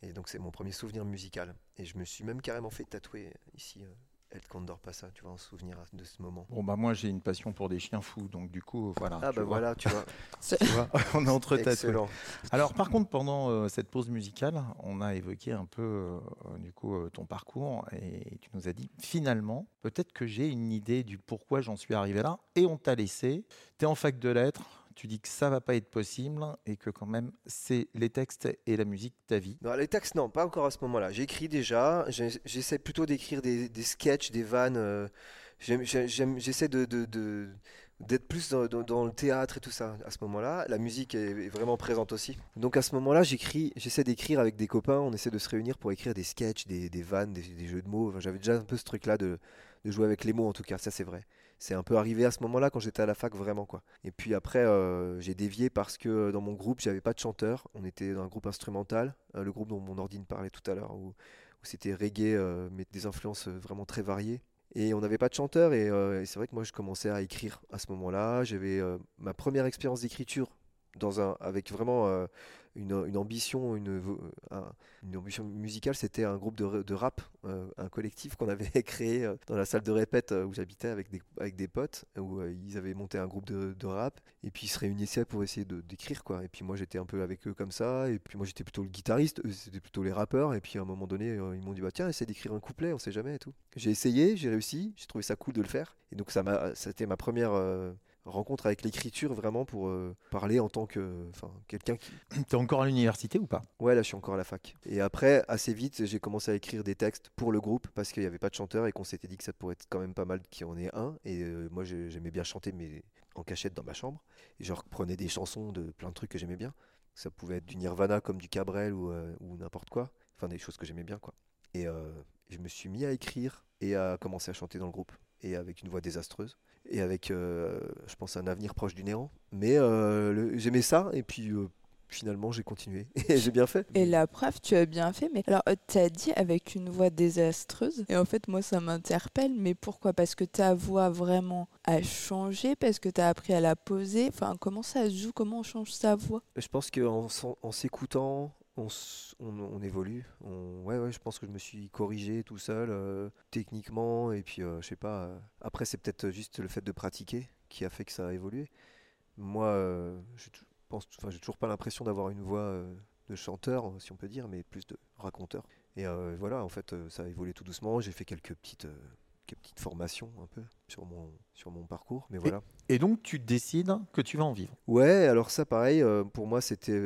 et donc c'est mon premier souvenir musical. Et je me suis même carrément fait tatouer ici. Euh, El Condor Passa, tu vois, en souvenir de ce moment. Bon bah moi j'ai une passion pour des chiens fous donc du coup voilà. Ah tu bah vois. voilà, tu vois. Tu vois, on est entre. Excellent. Alors par contre pendant euh, cette pause musicale, on a évoqué un peu euh, du coup euh, ton parcours et tu nous as dit finalement peut-être que j'ai une idée du pourquoi j'en suis arrivé là et on t'a laissé. Tu es en fac de lettres, tu dis que ça va pas être possible et que quand même c'est les textes et la musique ta vie. Les textes, non, pas encore à ce moment-là. J'écris déjà, j'essaie plutôt d'écrire des, des sketchs, des vannes. euh, J'essaie d'être plus dans, le théâtre et tout ça à ce moment-là. La musique est, vraiment présente aussi. Donc à ce moment-là, j'écris, j'essaie d'écrire avec des copains. On essaie de se réunir pour écrire des sketchs, des, vannes, des, jeux de mots. J'avais déjà un peu ce truc-là de jouer avec les mots, en tout cas, ça c'est vrai. C'est un peu arrivé à ce moment-là quand j'étais à la fac, vraiment quoi. Et puis après, euh, j'ai dévié parce que euh, dans mon groupe, j'avais pas de chanteur. On était dans un groupe instrumental, euh, le groupe dont mon ordine parlait tout à l'heure, où, c'était reggae, mais des influences vraiment très variées. Et on n'avait pas de chanteur, et, c'est vrai que moi je commençais à écrire à ce moment-là. J'avais ma première expérience d'écriture dans un, avec vraiment euh, une, ambition, un- une ambition musicale. C'était un groupe de, rap, euh, un collectif qu'on avait créé euh, dans la salle de répète euh, où j'habitais avec des, avec des potes, où euh, ils avaient monté un groupe de, rap, et puis ils se réunissaient pour essayer d'écrire, quoi. Et puis moi j'étais un peu avec eux comme ça, et puis moi j'étais plutôt le guitariste, eux c'était plutôt les rappeurs, et puis à un moment donné, euh, ils m'ont dit, bah tiens, essaie d'écrire un couplet, on sait jamais et tout. J'ai essayé, j'ai réussi, j'ai trouvé ça cool de le faire, et donc ça m'a, c'était ma première. Rencontre avec l'écriture vraiment pour euh, parler en tant que enfin quelqu'un qui T'es encore à l'université ou pas? Ouais, là, je suis encore à la fac. Et après, assez vite, j'ai commencé à écrire des textes pour le groupe parce qu'il n'y avait pas de chanteur et qu'on s'était dit que ça pourrait être quand même pas mal qu'il y en ait un. Et euh, moi, j'ai- j'aimais bien chanter, mais en cachette dans ma chambre. Et je reprenais des chansons de plein de trucs que j'aimais bien. Ça pouvait être du Nirvana comme du Cabrel ou, euh, ou n'importe quoi. Enfin, des choses que j'aimais bien, quoi. Et je me suis mis à écrire et à commencer à chanter dans le groupe. Et avec une voix désastreuse. Et avec, euh, je pense, un avenir proche du néant. Mais euh, j'aimais ça. Et puis, euh, finalement, j'ai continué. Et j'ai bien fait. Et la preuve, tu as bien fait, mais alors tu as dit avec une voix désastreuse, et en fait moi ça m'interpelle, mais pourquoi? Parce que ta voix vraiment a changé, parce que tu as appris à la poser, enfin comment ça se joue, comment on change sa voix? Je pense qu'en en, s'écoutant, on, on- on évolue. On- ouais, ouais, je pense que je me suis corrigé tout seul, euh, techniquement, et puis euh, je sais pas. euh, après, c'est peut-être juste le fait de pratiquer qui a fait que ça a évolué. Moi, je pense, enfin, j'ai toujours pas l'impression d'avoir une voix de chanteur, si on peut dire, mais plus de raconteur. Et voilà, en fait, ça a évolué tout doucement. J'ai fait quelques petites, quelques petites formations un peu sur mon, sur mon parcours, mais voilà. Et donc tu décides que tu vas en vivre? Ouais, alors ça, pareil, pour moi, c'était.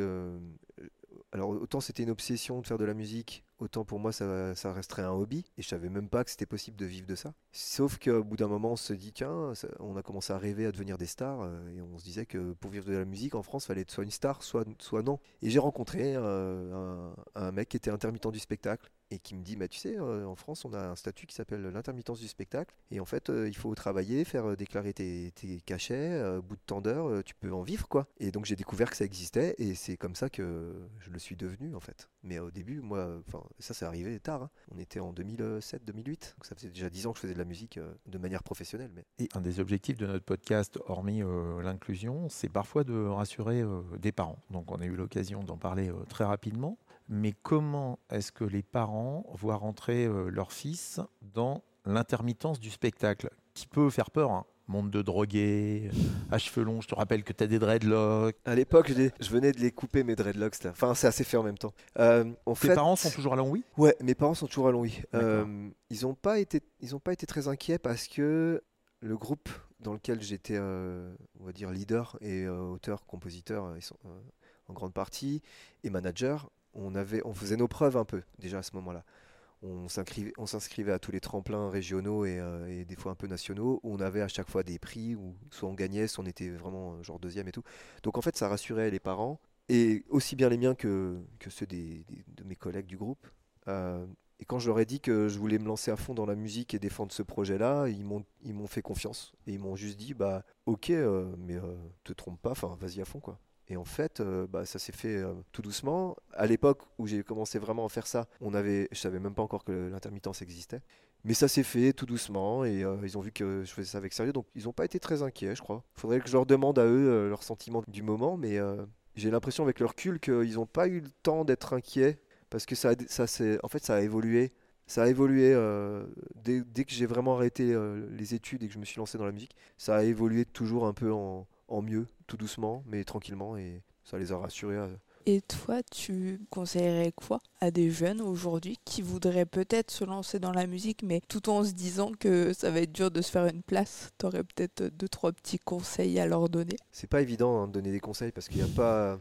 Alors, autant c'était une obsession de faire de la musique, autant pour moi, ça, ça resterait un hobby. Et je savais même pas que c'était possible de vivre de ça. Sauf qu'au bout d'un moment, on se dit, tiens, on a commencé à rêver à devenir des stars. euh, et on se disait que pour vivre de la musique en France, fallait être soit une star, soit, soit non. Et j'ai rencontré euh, un, un mec qui était intermittent du spectacle et qui me dit bah, Tu sais, euh, en France, on a un statut qui s'appelle l'intermittence du spectacle. Et en fait, euh, il faut travailler, faire euh, déclarer tes, tes cachets, bout de euh, tu peux en vivre. quoi. Et donc, j'ai découvert que ça existait et c'est comme ça que je le suis devenu, en fait. Mais au début, moi, ça, c'est arrivé tard. hein. On était en 2007-2008. Donc, ça faisait déjà 10 ans que je faisais de la musique de manière professionnelle. Et un des objectifs de notre podcast, hormis l'inclusion, c'est parfois de rassurer des parents. Donc on a eu l'occasion d'en parler très rapidement. Mais comment est-ce que les parents voient rentrer euh, leur fils dans l'intermittence du spectacle Qui peut faire peur, hein monde de drogués, à cheveux longs, je te rappelle que tu as des dreadlocks. à l'époque, je, venais de les couper, mes dreadlocks. Là. Enfin, c'est assez fait en même temps. Euh, en Tes fait, parents sont toujours à Longwy Ouais, mes parents sont toujours à Longwy. Euh, ils n'ont pas été, ils ont pas été très inquiets parce que le groupe dans lequel j'étais, euh, on va dire leader et euh, auteur, compositeur, euh, ils sont, euh, en grande partie, et manager, on faisait nos preuves un peu déjà à ce moment-là. On s'inscrivait, à tous les tremplins régionaux et, euh, des fois un peu nationaux où on avait à chaque fois des prix où soit on gagnait, soit on était vraiment euh, genre deuxième et tout. Donc en fait, ça rassurait les parents et aussi bien les miens que, ceux des, de mes collègues du groupe. Euh, et quand je leur ai dit que je voulais me lancer à fond dans la musique et défendre ce projet-là, ils m'ont fait confiance et ils m'ont juste dit bah ok mais euh, te trompe pas, enfin vas-y à fond quoi. Et en fait, euh, bah, ça s'est fait euh, tout doucement. À l'époque où j'ai commencé vraiment à faire ça, on avait, je savais même pas encore que l'intermittence existait. Mais ça s'est fait tout doucement et euh, ils ont vu que je faisais ça avec sérieux, donc ils n'ont pas été très inquiets, je crois. Faudrait que je leur demande à eux leurs sentiments du moment, mais j'ai l'impression avec le recul qu'ils n'ont pas eu le temps d'être inquiets parce que ça, ça en fait, ça a évolué. Ça a évolué dès, que j'ai vraiment arrêté les études et que je me suis lancé dans la musique. Ça a évolué toujours un peu en, en mieux, tout doucement, mais tranquillement, et ça les a rassurés. euh. Et toi, tu conseillerais quoi à des jeunes aujourd'hui qui voudraient peut-être se lancer dans la musique, mais tout en se disant que ça va être dur de se faire une place T'aurais peut-être deux, trois petits conseils à leur donner? C'est pas évident hein, de donner des conseils parce qu'il n'y a pas.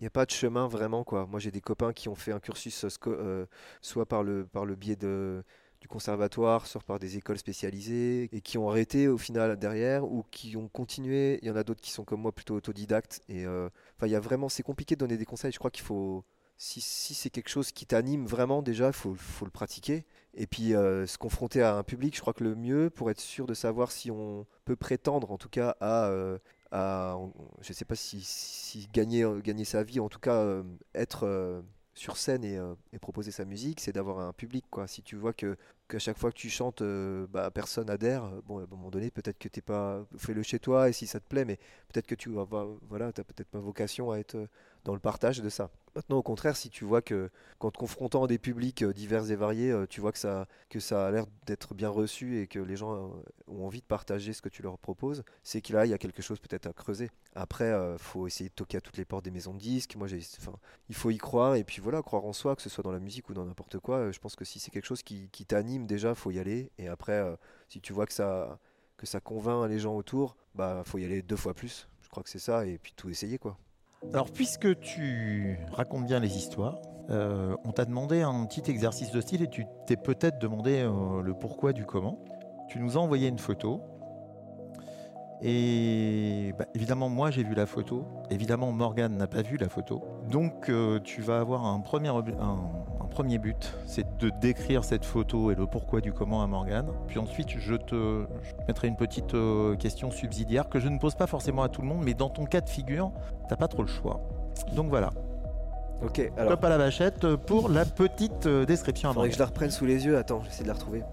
Il n'y a pas de chemin vraiment quoi. Moi j'ai des copains qui ont fait un cursus euh, euh, soit par le, par le biais de, du conservatoire, soit par des écoles spécialisées et qui ont arrêté au final derrière ou qui ont continué. Il y en a d'autres qui sont comme moi plutôt autodidactes et euh, enfin il y a vraiment c'est compliqué de donner des conseils. Je crois qu'il faut si, c'est quelque chose qui t'anime vraiment déjà, il faut, le pratiquer et puis euh, se confronter à un public. Je crois que le mieux pour être sûr de savoir si on peut prétendre en tout cas à euh, je ne sais pas si, gagner, gagner sa vie, en tout cas être sur scène et, euh, et proposer sa musique, c'est d'avoir un public. Quoi. Si tu vois que, qu'à chaque fois que tu chantes, euh, bah, personne adhère. Bon, à un moment donné, peut-être que t'es pas, fais-le chez toi et si ça te plaît, mais peut-être que tu vas, voilà, t'as peut-être pas vocation à être euh, dans le partage de ça. Maintenant, au contraire, si tu vois que, qu'en te confrontant à des publics euh, divers et variés, euh, tu vois que ça, que ça a l'air d'être bien reçu et que les gens euh, ont envie de partager ce que tu leur proposes, c'est que là, il y a quelque chose peut-être à creuser. Après, il faut essayer de toquer à toutes les portes des maisons de disques. Moi, enfin, il faut y croire et puis voilà, croire en soi, que ce soit dans la musique ou dans n'importe quoi. Euh, Je pense que si c'est quelque chose qui, t'anime déjà, faut y aller. Et après, euh, si tu vois que ça, que ça convainc les gens autour, bah, faut y aller deux fois plus. Je crois que c'est ça et puis tout essayer quoi. Alors, puisque tu racontes bien les histoires, euh, on t'a demandé un petit exercice de style et tu t'es peut-être demandé euh, le pourquoi du comment. Tu nous as envoyé une photo. Et bah, évidemment, moi j'ai vu la photo. Évidemment, Morgane n'a pas vu la photo. Donc, euh, tu vas avoir un premier, but c'est de décrire cette photo et le pourquoi du comment à Morgane. Puis ensuite, je te, mettrai une petite question subsidiaire que je ne pose pas forcément à tout le monde, mais dans ton cas de figure, t'as pas trop le choix. Donc voilà, Ok, alors. top à la vachette pour la petite euh, description à Faudrait que je la reprenne sous les yeux. Attends, j'essaie de la retrouver.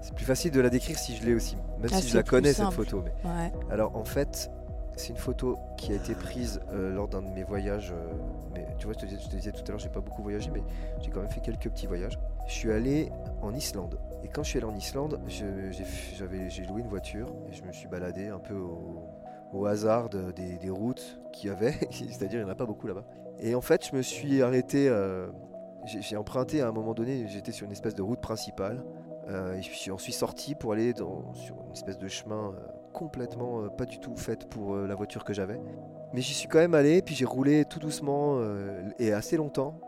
C'est plus facile de la décrire si je l'ai aussi, même Ah, si je la connais cette photo. Mais... Ouais. Alors en fait, c'est une photo qui a été prise euh, lors d'un de mes voyages. euh, mais tu vois, je te, disais, je te disais tout à l'heure, j'ai pas beaucoup voyagé, mais j'ai quand même fait quelques petits voyages. Je suis allé en Islande. Et quand je suis allé en Islande, j'ai loué une voiture et je me suis baladé un peu au, au hasard de- des, routes qu'il y avait. C'est-à-dire, il n'y en a pas beaucoup là-bas. Et en fait, je me suis arrêté. euh, j'ai emprunté à un moment donné, j'étais sur une espèce de route principale. euh, et je j'en suis sorti pour aller sur une espèce de chemin euh, complètement euh, pas du tout faite pour la voiture que j'avais. Mais j'y suis quand même allé, puis j'ai roulé tout doucement et assez longtemps.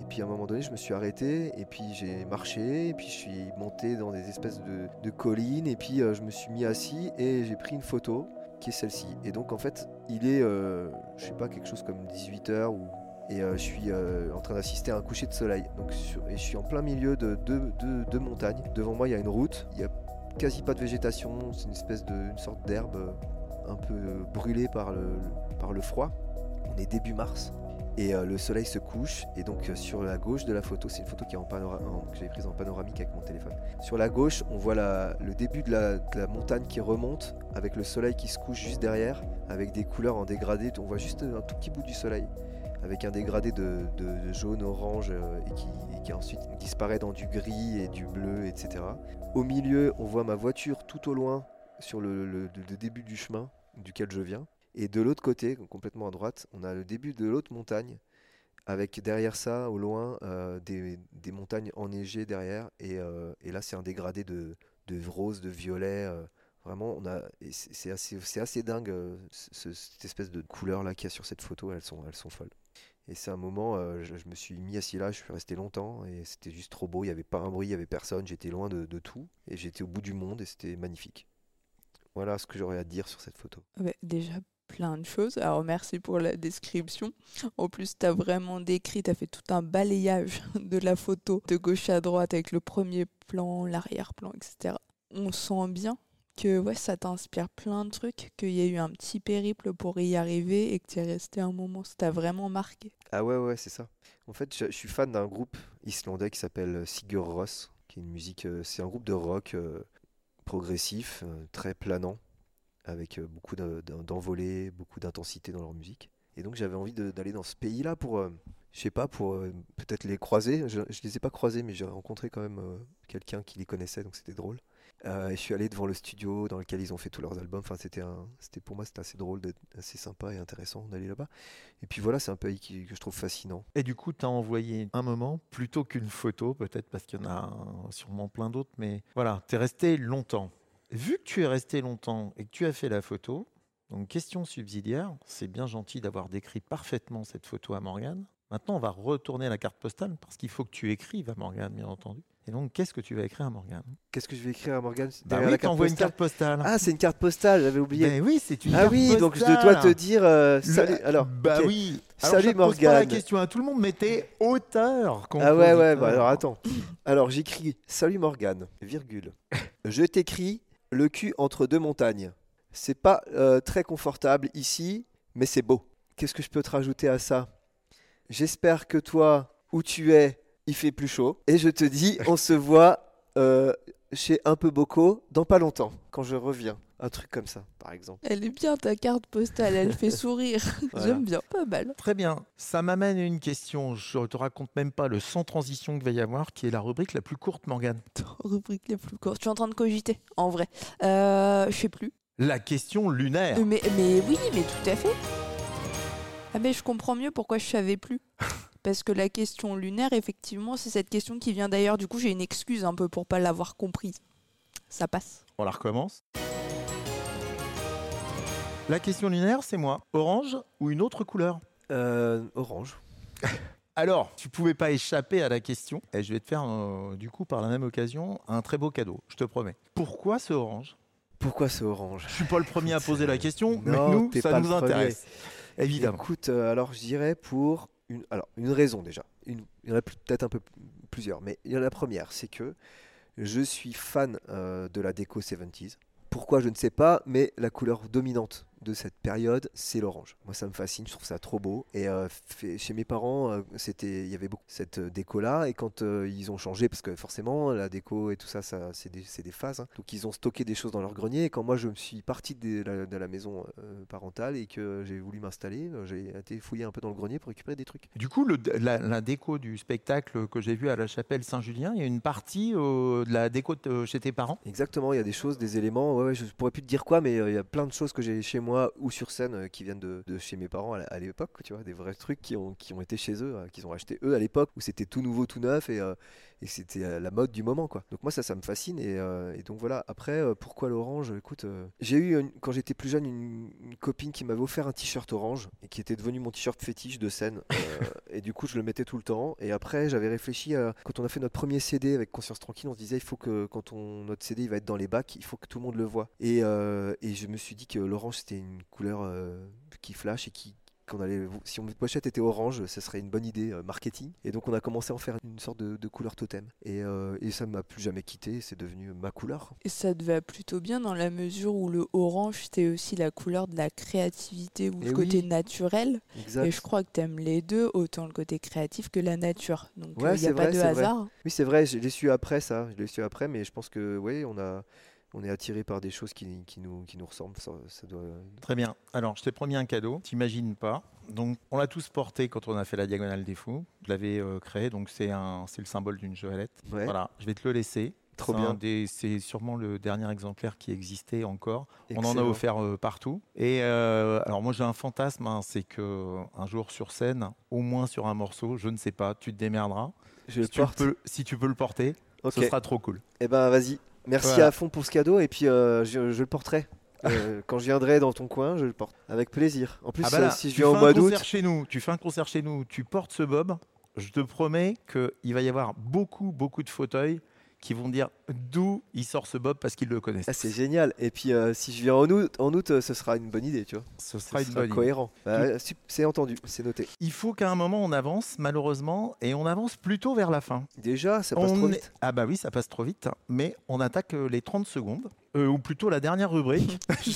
Et puis à un moment donné, je me suis arrêté, et puis j'ai marché, et puis je suis monté dans des espèces de, collines, et puis je me suis mis assis et j'ai pris une photo qui est celle-ci. Et donc en fait, il est, euh, je sais pas, quelque chose comme 18h ou et euh, je suis euh, en train d'assister à un coucher de soleil. Donc, et je suis en plein milieu de deux de, deux montagnes. Devant moi, il y a une route. Il y a quasi pas de végétation. C'est une espèce de, sorte d'herbe un peu brûlée par le, par le froid. On est début mars. Et euh, le soleil se couche. Et donc, euh, sur la gauche de la photo, c'est une photo qui est en que j'avais prise en panoramique avec mon téléphone. Sur la gauche, on voit le début de la, montagne qui remonte, avec le soleil qui se couche juste derrière, avec des couleurs en dégradé. On voit juste un tout petit bout du soleil avec un dégradé de, jaune, orange euh, et, qui, qui ensuite disparaît dans du gris et du bleu, etc. Au milieu, on voit ma voiture tout au loin sur le, le- le début du chemin duquel je viens. Et de l'autre côté, complètement à droite, on a le début de l'autre montagne, avec derrière ça, au loin, euh, des, montagnes enneigées derrière. Et, euh, et là, c'est un dégradé de, rose, de violet. euh, Vraiment, on a, c'est assez, dingue, ce- cette espèce de couleur là qu'il y a sur cette photo, elles sont, elles sont folles. Et c'est un moment, je, me suis mis assis là, je suis resté longtemps et c'était juste trop beau. Il n'y avait pas un bruit, il n'y avait personne, j'étais loin de, tout et j'étais au bout du monde et c'était magnifique. Voilà ce que j'aurais à dire sur cette photo. Déjà plein de choses. Alors merci pour la description. En plus, tu as vraiment décrit, tu as fait tout un balayage de la photo de gauche à droite avec le premier plan, l'arrière-plan, etc. On sent bien que ouais, ça t'inspire plein de trucs, qu'il y a eu un petit périple pour y arriver et que tu es resté un moment. Ça t'a vraiment marqué. Ah ouais, ouais, c'est ça. En fait, je, suis fan d'un groupe islandais qui s'appelle Sigur Rós, qui est une musique, euh, c'est un groupe de rock euh, progressif, euh, très planant, avec euh, beaucoup de- d'en- d'envolées, beaucoup d'intensité dans leur musique. Et donc j'avais envie d'aller dans ce pays-là pour, euh, je sais pas, pour euh, peut-être les croiser. Je, je les ai pas croisés, mais j'ai rencontré quand même euh, quelqu'un qui les connaissait, donc c'était drôle. Et je suis allé devant le studio dans lequel ils ont fait tous leurs albums. Enfin, pour moi c'était assez drôle, assez sympa et intéressant d'aller là-bas. Et puis voilà, c'est un pays que je trouve fascinant. Et du coup, tu as envoyé un moment plutôt qu'une photo, peut-être parce qu'il y en a sûrement plein d'autres, mais voilà, tu es resté longtemps. Vu que tu es resté longtemps et que tu as fait la photo, donc question subsidiaire, c'est bien gentil d'avoir décrit parfaitement cette photo à Morgane. Maintenant, on va retourner la carte postale parce qu'il faut que tu écrives à Morgane, bien entendu. Et donc, qu'est-ce que tu vas écrire à Morgane? Qu'est-ce que je vais écrire à Morgane Bah oui, t'envoies une carte postale. Ah, c'est une carte postale, j'avais oublié. Ben oui, c'est une ah carte oui, donc je dois te dire euh, Le- salut. Alors, bah ok. oui. Alors, Salut je pose pas la Morgane. question à tout le monde, mais t'es auteur. Ah ouais, ouais, bah alors attends. Alors j'écris Salut Morgane, virgule. Je t'écris le cul entre deux montagnes. C'est pas euh, très confortable ici, mais c'est beau. Qu'est-ce que je peux te rajouter à ça? J'espère que toi, où tu es, il fait plus chaud. Et je te dis, on se voit euh, chez un peu Bocaux dans pas longtemps, quand je reviens. Un truc comme ça, par exemple. Elle est bien ta carte postale, elle fait sourire. Voilà. J'aime bien, pas mal. Très bien. Ça m'amène à une question. Je te raconte même pas le sans transition qu'il va y avoir, qui est la rubrique la plus courte, Morgane. Rubrique les plus courtes. Je suis en train de cogiter, en vrai. Euh, je sais plus. La question lunaire. Mais, mais oui, mais tout à fait. Ah mais je comprends mieux pourquoi je savais plus. Parce que la question lunaire, effectivement, c'est cette question qui vient d'ailleurs. Du coup, j'ai une excuse un peu pour pas l'avoir comprise. Ça passe. On la recommence. La question lunaire, c'est moi. Orange ou une autre couleur Euh, orange. Alors, tu pouvais pas échapper à la question. Et je vais te faire, euh, du coup, par la même occasion, un très beau cadeau. Je te promets. Pourquoi ce orange? Pourquoi c'est orange? Je suis pas le premier à poser la question, mais Non, nous, ça nous intéresse. Évidemment. Écoute, euh, alors je dirais pour une, alors, une raison déjà. Une, il y en a peut-être un peu plusieurs, mais il y en a la première, c'est que je suis fan euh, de la déco 70s. Pourquoi? Je ne sais pas, mais la couleur dominante de cette période, c'est l'orange. Moi, ça me fascine, je trouve ça trop beau. Et euh, fait- chez mes parents, euh, c'était, il y avait beaucoup cette euh, déco-là. Et quand euh, ils ont changé, parce que forcément, la déco et tout ça, ça c'est des, des phases. hein. Donc, ils ont stocké des choses dans leur grenier. Et quand moi, je me suis parti de la, de la maison parentale et que j'ai voulu m'installer, j'ai été fouiller un peu dans le grenier pour récupérer des trucs. Du coup, le- la, la déco du spectacle que j'ai vu à la chapelle Saint-Julien, il y a une partie de la déco de- chez tes parents? Exactement, il y a des choses, des éléments. Ouais, ouais, je pourrais plus te dire quoi, mais il y a plein de choses que j'ai chez moi ou sur scène euh, qui viennent de, chez mes parents à l'époque, tu vois, des vrais trucs qui ont, qui ont été chez eux, euh, qu'ils ont acheté eux à l'époque où c'était tout nouveau, tout neuf et, euh, et c'était euh, la mode du moment, quoi. Donc moi ça, ça me fascine et, euh, et donc voilà. Après, euh, pourquoi l'orange? Écoute, euh, j'ai eu une- quand j'étais plus jeune une, une copine qui m'avait offert un t-shirt orange et qui était devenu mon t-shirt fétiche de scène et du coup je le mettais tout le temps. Et après j'avais réfléchi à quand on a fait notre premier CD avec Conscience Tranquille, on se disait il faut que quand on, notre CD il va être dans les bacs, il faut que tout le monde le voit. Et, et je me suis dit que l'orange c'était une couleur qui flash et qui qu'on allait, si notre pochette était orange, ce serait une bonne idée euh, marketing. Et donc on a commencé à en faire une sorte de, de couleur totem. Et, euh, et ça ne m'a plus jamais quitté, c'est devenu ma couleur. Et ça te va plutôt bien dans la mesure où le orange, c'est aussi la couleur de la créativité ou Eh le côté oui. naturel. Exact. Et je crois que tu aimes les deux, autant le côté créatif que la nature. Donc il Ouais, n'y a c'est pas vrai, de vrai. hasard. Oui, c'est vrai, je l'ai su après ça, je l'ai su après, mais je pense que oui, on a, on est attiré par des choses qui, qui nous, qui nous ressemblent. Ça, ça doit. Très bien. Alors, je t'ai promis un cadeau. T'imagines pas. Donc, on l'a tous porté quand on a fait la diagonale des fous. Je l'avais euh, créé, donc c'est le symbole d'une joëlette. Ouais. Voilà, je vais te le laisser. Trop bien. C'est sûrement le dernier exemplaire qui existait encore. On en a offert euh, partout. Et euh, alors moi j'ai un fantasme, hein, c'est que un jour sur scène, au moins sur un morceau, je ne sais pas, tu te démerderas. Je le si, tu peux, si tu peux le porter, ce sera trop cool. Eh ben, vas-y. Merci Voilà. à fond pour ce cadeau et puis euh, je, je le porterai. Euh, quand je viendrai dans ton coin, je le porte avec plaisir. En plus, Ah bah euh, là, si je viens au mois d'août, chez nous, tu fais un concert chez nous, tu portes ce bob, je te promets qu'il va y avoir beaucoup, beaucoup de fauteuils qui vont dire d'où il sort ce bob parce qu'ils le connaissent. ah, c'est génial. Et puis, euh, si je viens en août, en août, euh, ce sera une bonne idée, tu vois. Ce Ce sera une sera bonne idée. cohérent. Bah, sup- c'est entendu, c'est noté. Il faut qu'à un moment on avance, malheureusement, et on avance plutôt vers la fin. Déjà, ça passe On trop est- vite. Ah bah oui, ça passe trop vite, mais on attaque euh, les 30 secondes, euh, ou plutôt la dernière rubrique. J'ai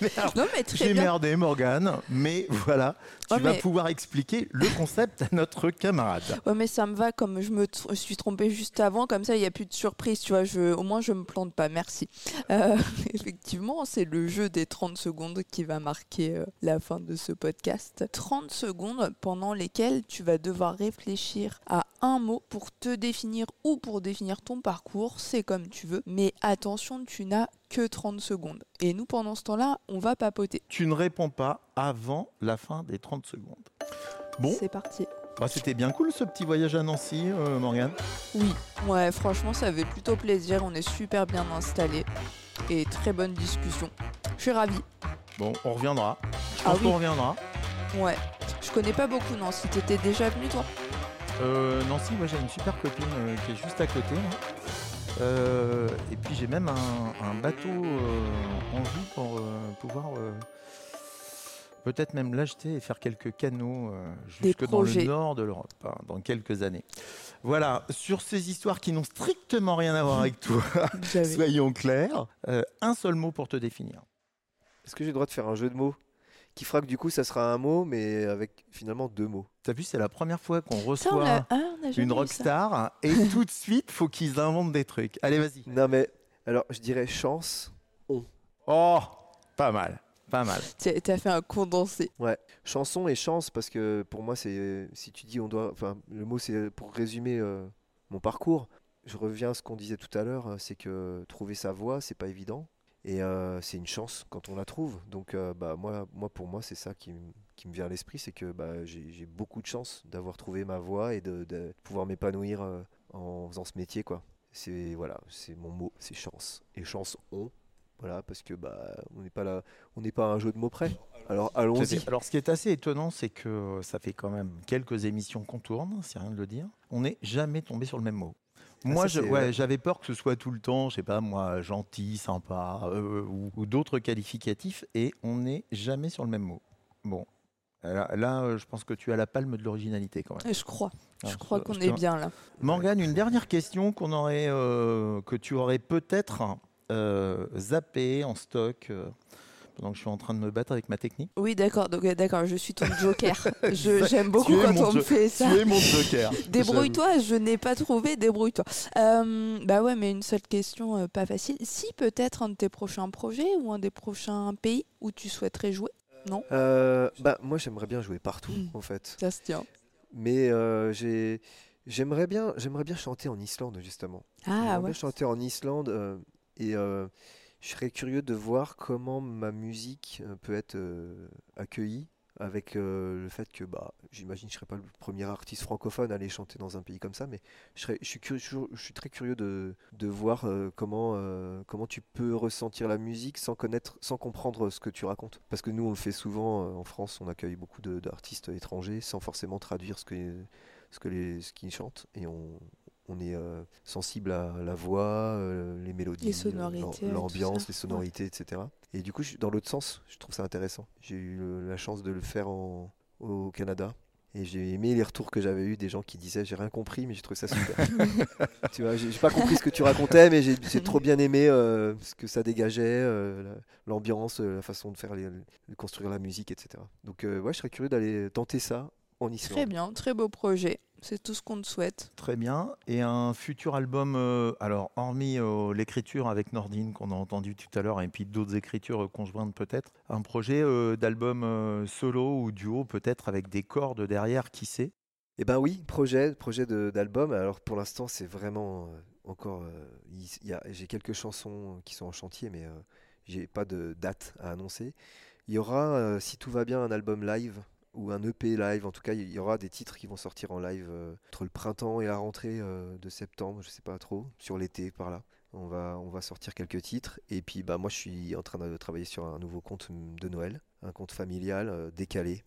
merdé- Non, mais très J'ai bien. merdé Morgane, mais voilà, tu Ouais, vas mais- pouvoir expliquer le concept à notre camarade. Ouais, mais ça me va comme je me suis trompée juste avant, comme ça il n'y a plus de surprise, tu vois, je, au moins je me plante pas, merci. Euh, effectivement, c'est le jeu des 30 secondes qui va marquer euh, la fin de ce podcast. 30 secondes pendant lesquelles tu vas devoir réfléchir à un mot pour te définir ou pour définir ton parcours, c'est comme tu veux, mais attention, tu n'as que 30 secondes. Et nous, pendant ce temps-là, on va papoter. Tu ne réponds pas avant la fin des 30 secondes. Bon, C'est parti. bah, c'était bien cool ce petit voyage à Nancy, euh, Morgane. Oui, ouais, franchement, ça fait plutôt plaisir. On est super bien installés et très bonne discussion. Je suis ravie. Bon, on reviendra. Je Ah pense oui. qu'on reviendra. Ouais, je connais pas beaucoup Nancy. T'étais déjà venu toi? Euh, Nancy, moi j'ai une super copine euh, qui est juste à côté. Euh, et puis j'ai même un, un bateau euh, en vue pour euh, pouvoir euh, peut-être même l'acheter et faire quelques canaux euh, jusque dans le nord de l'Europe hein, dans quelques années. Voilà, sur ces histoires qui n'ont strictement rien à voir avec toi, soyons clairs, euh, un seul mot pour te définir. Est-ce que j'ai le droit de faire un jeu de mots qui fera que du coup, ça sera un mot, mais avec finalement deux mots? T'as vu, c'est la première fois qu'on Ça, on reçoit. ah, une rockstar, et tout de suite, faut qu'ils inventent des trucs. Allez, vas-y. Non mais alors je dirais chance. Oh, pas mal, pas mal. Tu as- tu as fait un condensé. Chanson et chance parce que pour moi c'est si tu dis on doit enfin le mot c'est pour résumer euh, mon parcours. Je reviens à ce qu'on disait tout à l'heure, euh, c'est que trouver sa voix c'est pas évident et euh, c'est une chance quand on la trouve. Donc euh, bah moi moi pour moi c'est ça qui, me vient à l'esprit, c'est que bah, j'ai beaucoup de chance d'avoir trouvé ma voix et de, de pouvoir m'épanouir euh, en faisant ce métier quoi. C'est voilà, c'est mon mot, c'est chance et chance on. Voilà parce que bah on n'est pas là, on n'est pas à un jeu de mots près. Alors allons-y. Alors, ce qui est assez étonnant, c'est que ça fait quand même quelques émissions qu'on tourne, c'est rien de le dire. On n'est jamais tombé sur le même mot. Moi, c'est- ouais, ouais. j'avais peur que ce soit tout le temps, je sais pas moi, gentil, sympa euh, ou, ou d'autres qualificatifs, et on n'est jamais sur le même mot. Bon, là, là, euh, je pense que tu as la palme de l'originalité quand même. Je crois. Je crois qu'on est bien là. Morgane, une dernière question qu'on aurait, euh, que tu aurais peut-être euh, zappé en stock euh, pendant que je suis en train de me battre avec ma technique. Oui, d'accord. Donc, euh, d'accord, je suis ton joker. J'aime beaucoup quand on me fait ça. Tu es mon joker. Débrouille-toi, je n'ai pas trouvé, débrouille-toi. Euh, bah ouais, mais une seule question euh, pas facile. Si peut-être un de tes prochains projets ou un des prochains pays où tu souhaiterais jouer Non? Euh, bah, moi, j'aimerais bien jouer partout, Mm. en fait. Ça se tient. Mais euh, j'ai, j'aimerais bien, j'aimerais bien chanter en Islande, justement. Ah j'aimerais ouais. bien chanter en Islande euh, et euh, je serais curieux de voir comment ma musique euh, peut être euh, accueillie avec euh, le fait que, bah, j'imagine, que je serais pas le premier artiste francophone à aller chanter dans un pays comme ça, mais je, serais, je, suis, curieux- je, suis très curieux de, de voir comment, comment tu peux ressentir la musique sans connaître, sans comprendre ce que tu racontes. Parce que nous, on le fait souvent en France, on accueille beaucoup d'artistes étrangers sans forcément traduire ce que, ce que ce qu'ils chantent et on, on est euh, sensible à la voix, euh, les mélodies, euh, l'ambiance, les sonorités, etc. Et du coup, je- dans l'autre sens, je trouve ça intéressant. J'ai eu le- la chance de le faire en, au Canada. Et j'ai aimé les retours que j'avais eu des gens qui disaient j'ai rien compris mais j'ai trouvé ça super. tu vois, j'ai pas compris ce que tu racontais mais j'ai trop bien aimé euh, ce que ça dégageait, la- l'ambiance, la façon de faire les, de construire la musique, etc. Donc ouais, je serais curieux d'aller tenter ça en Islande. Très bien, très beau projet. C'est tout ce qu'on te souhaite. Très bien. Et un futur album, euh, alors hormis euh, l'écriture avec Nordine qu'on a entendu tout à l'heure, et puis d'autres écritures euh, conjointes peut-être, un projet euh, d'album euh, solo ou duo peut-être avec des cordes derrière, qui sait? Eh ben oui, projet, projet de- d'album. Alors pour l'instant, c'est vraiment euh, encore. euh, il- il y a- j'ai quelques chansons qui sont en chantier, mais euh, j'ai pas de date à annoncer. Il y aura, euh, si tout va bien, un album live ou un EP live. En tout cas, il y aura des titres qui vont sortir en live euh, entre le printemps et la rentrée euh, de septembre. Je sais pas trop, sur l'été par là. On va, on va sortir quelques titres. Et puis, bah, moi, je suis en train de travailler sur un nouveau conte de Noël, un conte familial euh, décalé.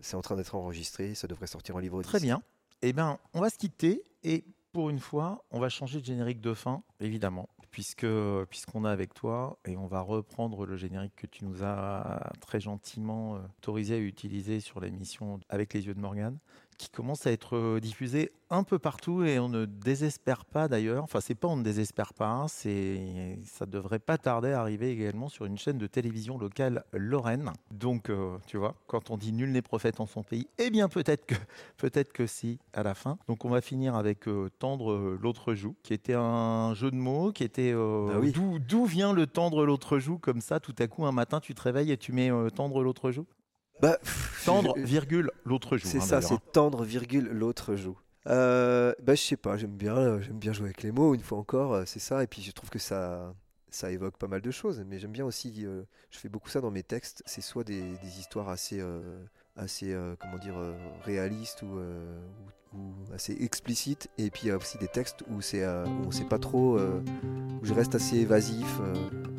C'est en train d'être enregistré. Ça devrait sortir en livre Très bien. Eh bien, on va se quitter et pour une fois, on va changer de générique de fin, évidemment, puisqu'on est avec toi et on va reprendre le générique que tu nous as très gentiment euh, autorisé à utiliser sur l'émission avec les yeux de Morgane, qui commence à être euh, diffusé un peu partout et on ne désespère pas d'ailleurs. Enfin, c'est pas on ne désespère pas, hein, c'est ça devrait pas tarder à arriver également sur une chaîne de télévision locale lorraine. Donc, euh, tu vois, quand on dit nul n'est prophète en son pays, eh bien peut-être que Peut-être que si, à la fin. Donc on va finir avec euh, Tendre l'autre joue, qui était un jeu de mots, qui était... euh, Bah oui. d'où, d'où vient le Tendre l'autre joue comme ça, tout à coup, un matin, tu te réveilles et tu mets Tendre l'autre joue? Bah, pff, Tendre, je- virgule, l'autre joue. C'est hein, ça, c'est tendre, virgule, l'autre joue. Euh, bah, je sais pas, j'aime bien, euh, j'aime bien jouer avec les mots, une fois encore, euh, c'est ça. Et puis je trouve que ça, ça évoque pas mal de choses. Mais j'aime bien aussi, euh, je fais beaucoup ça dans mes textes, c'est soit des, des histoires assez, euh, assez comment dire, réalistes ou, ou- ou assez explicites. Et puis il y a aussi des textes où, c'est, euh, où on sait pas trop, euh, où je reste assez évasif euh,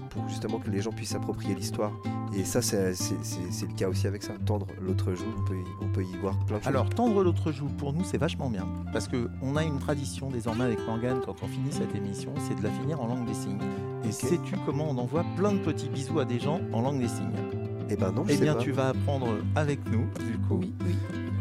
pour justement que les gens puissent s'approprier l'histoire. Et ça, c'est, le cas aussi avec ça. Tendre l'autre joue, on peut, y, on peut y voir plein de choses. Alors, Tendre l'autre joue, pour nous, c'est vachement bien. Parce qu'on a une tradition désormais avec Morgane, quand on finit cette émission, c'est de la finir en langue des signes. Et sais-tu comment on envoie plein de petits bisous à des gens en langue des signes? Eh ben non, je Eh sais bien, pas. tu vas apprendre avec nous, du coup. Oui, oui.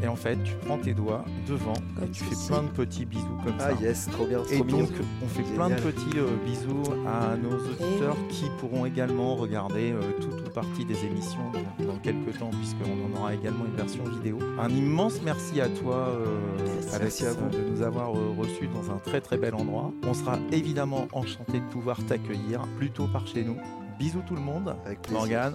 Et en fait, tu prends tes doigts devant Comme et tu fais plein de petits bisous comme Ah ça. yes, trop bien, Et trop mignon. donc, on fait plein de petits euh, bisous à nos auditeurs qui pourront également regarder euh, toute ou partie des émissions dans, dans quelques temps, puisqu'on en aura également une version vidéo. Un immense merci à toi, euh, Merci. Alex, Merci à vous. de nous avoir euh, reçus dans un très très bel endroit. On sera évidemment enchanté de pouvoir t'accueillir plutôt par chez nous. Bisous tout le monde. Avec plaisir. Morgane,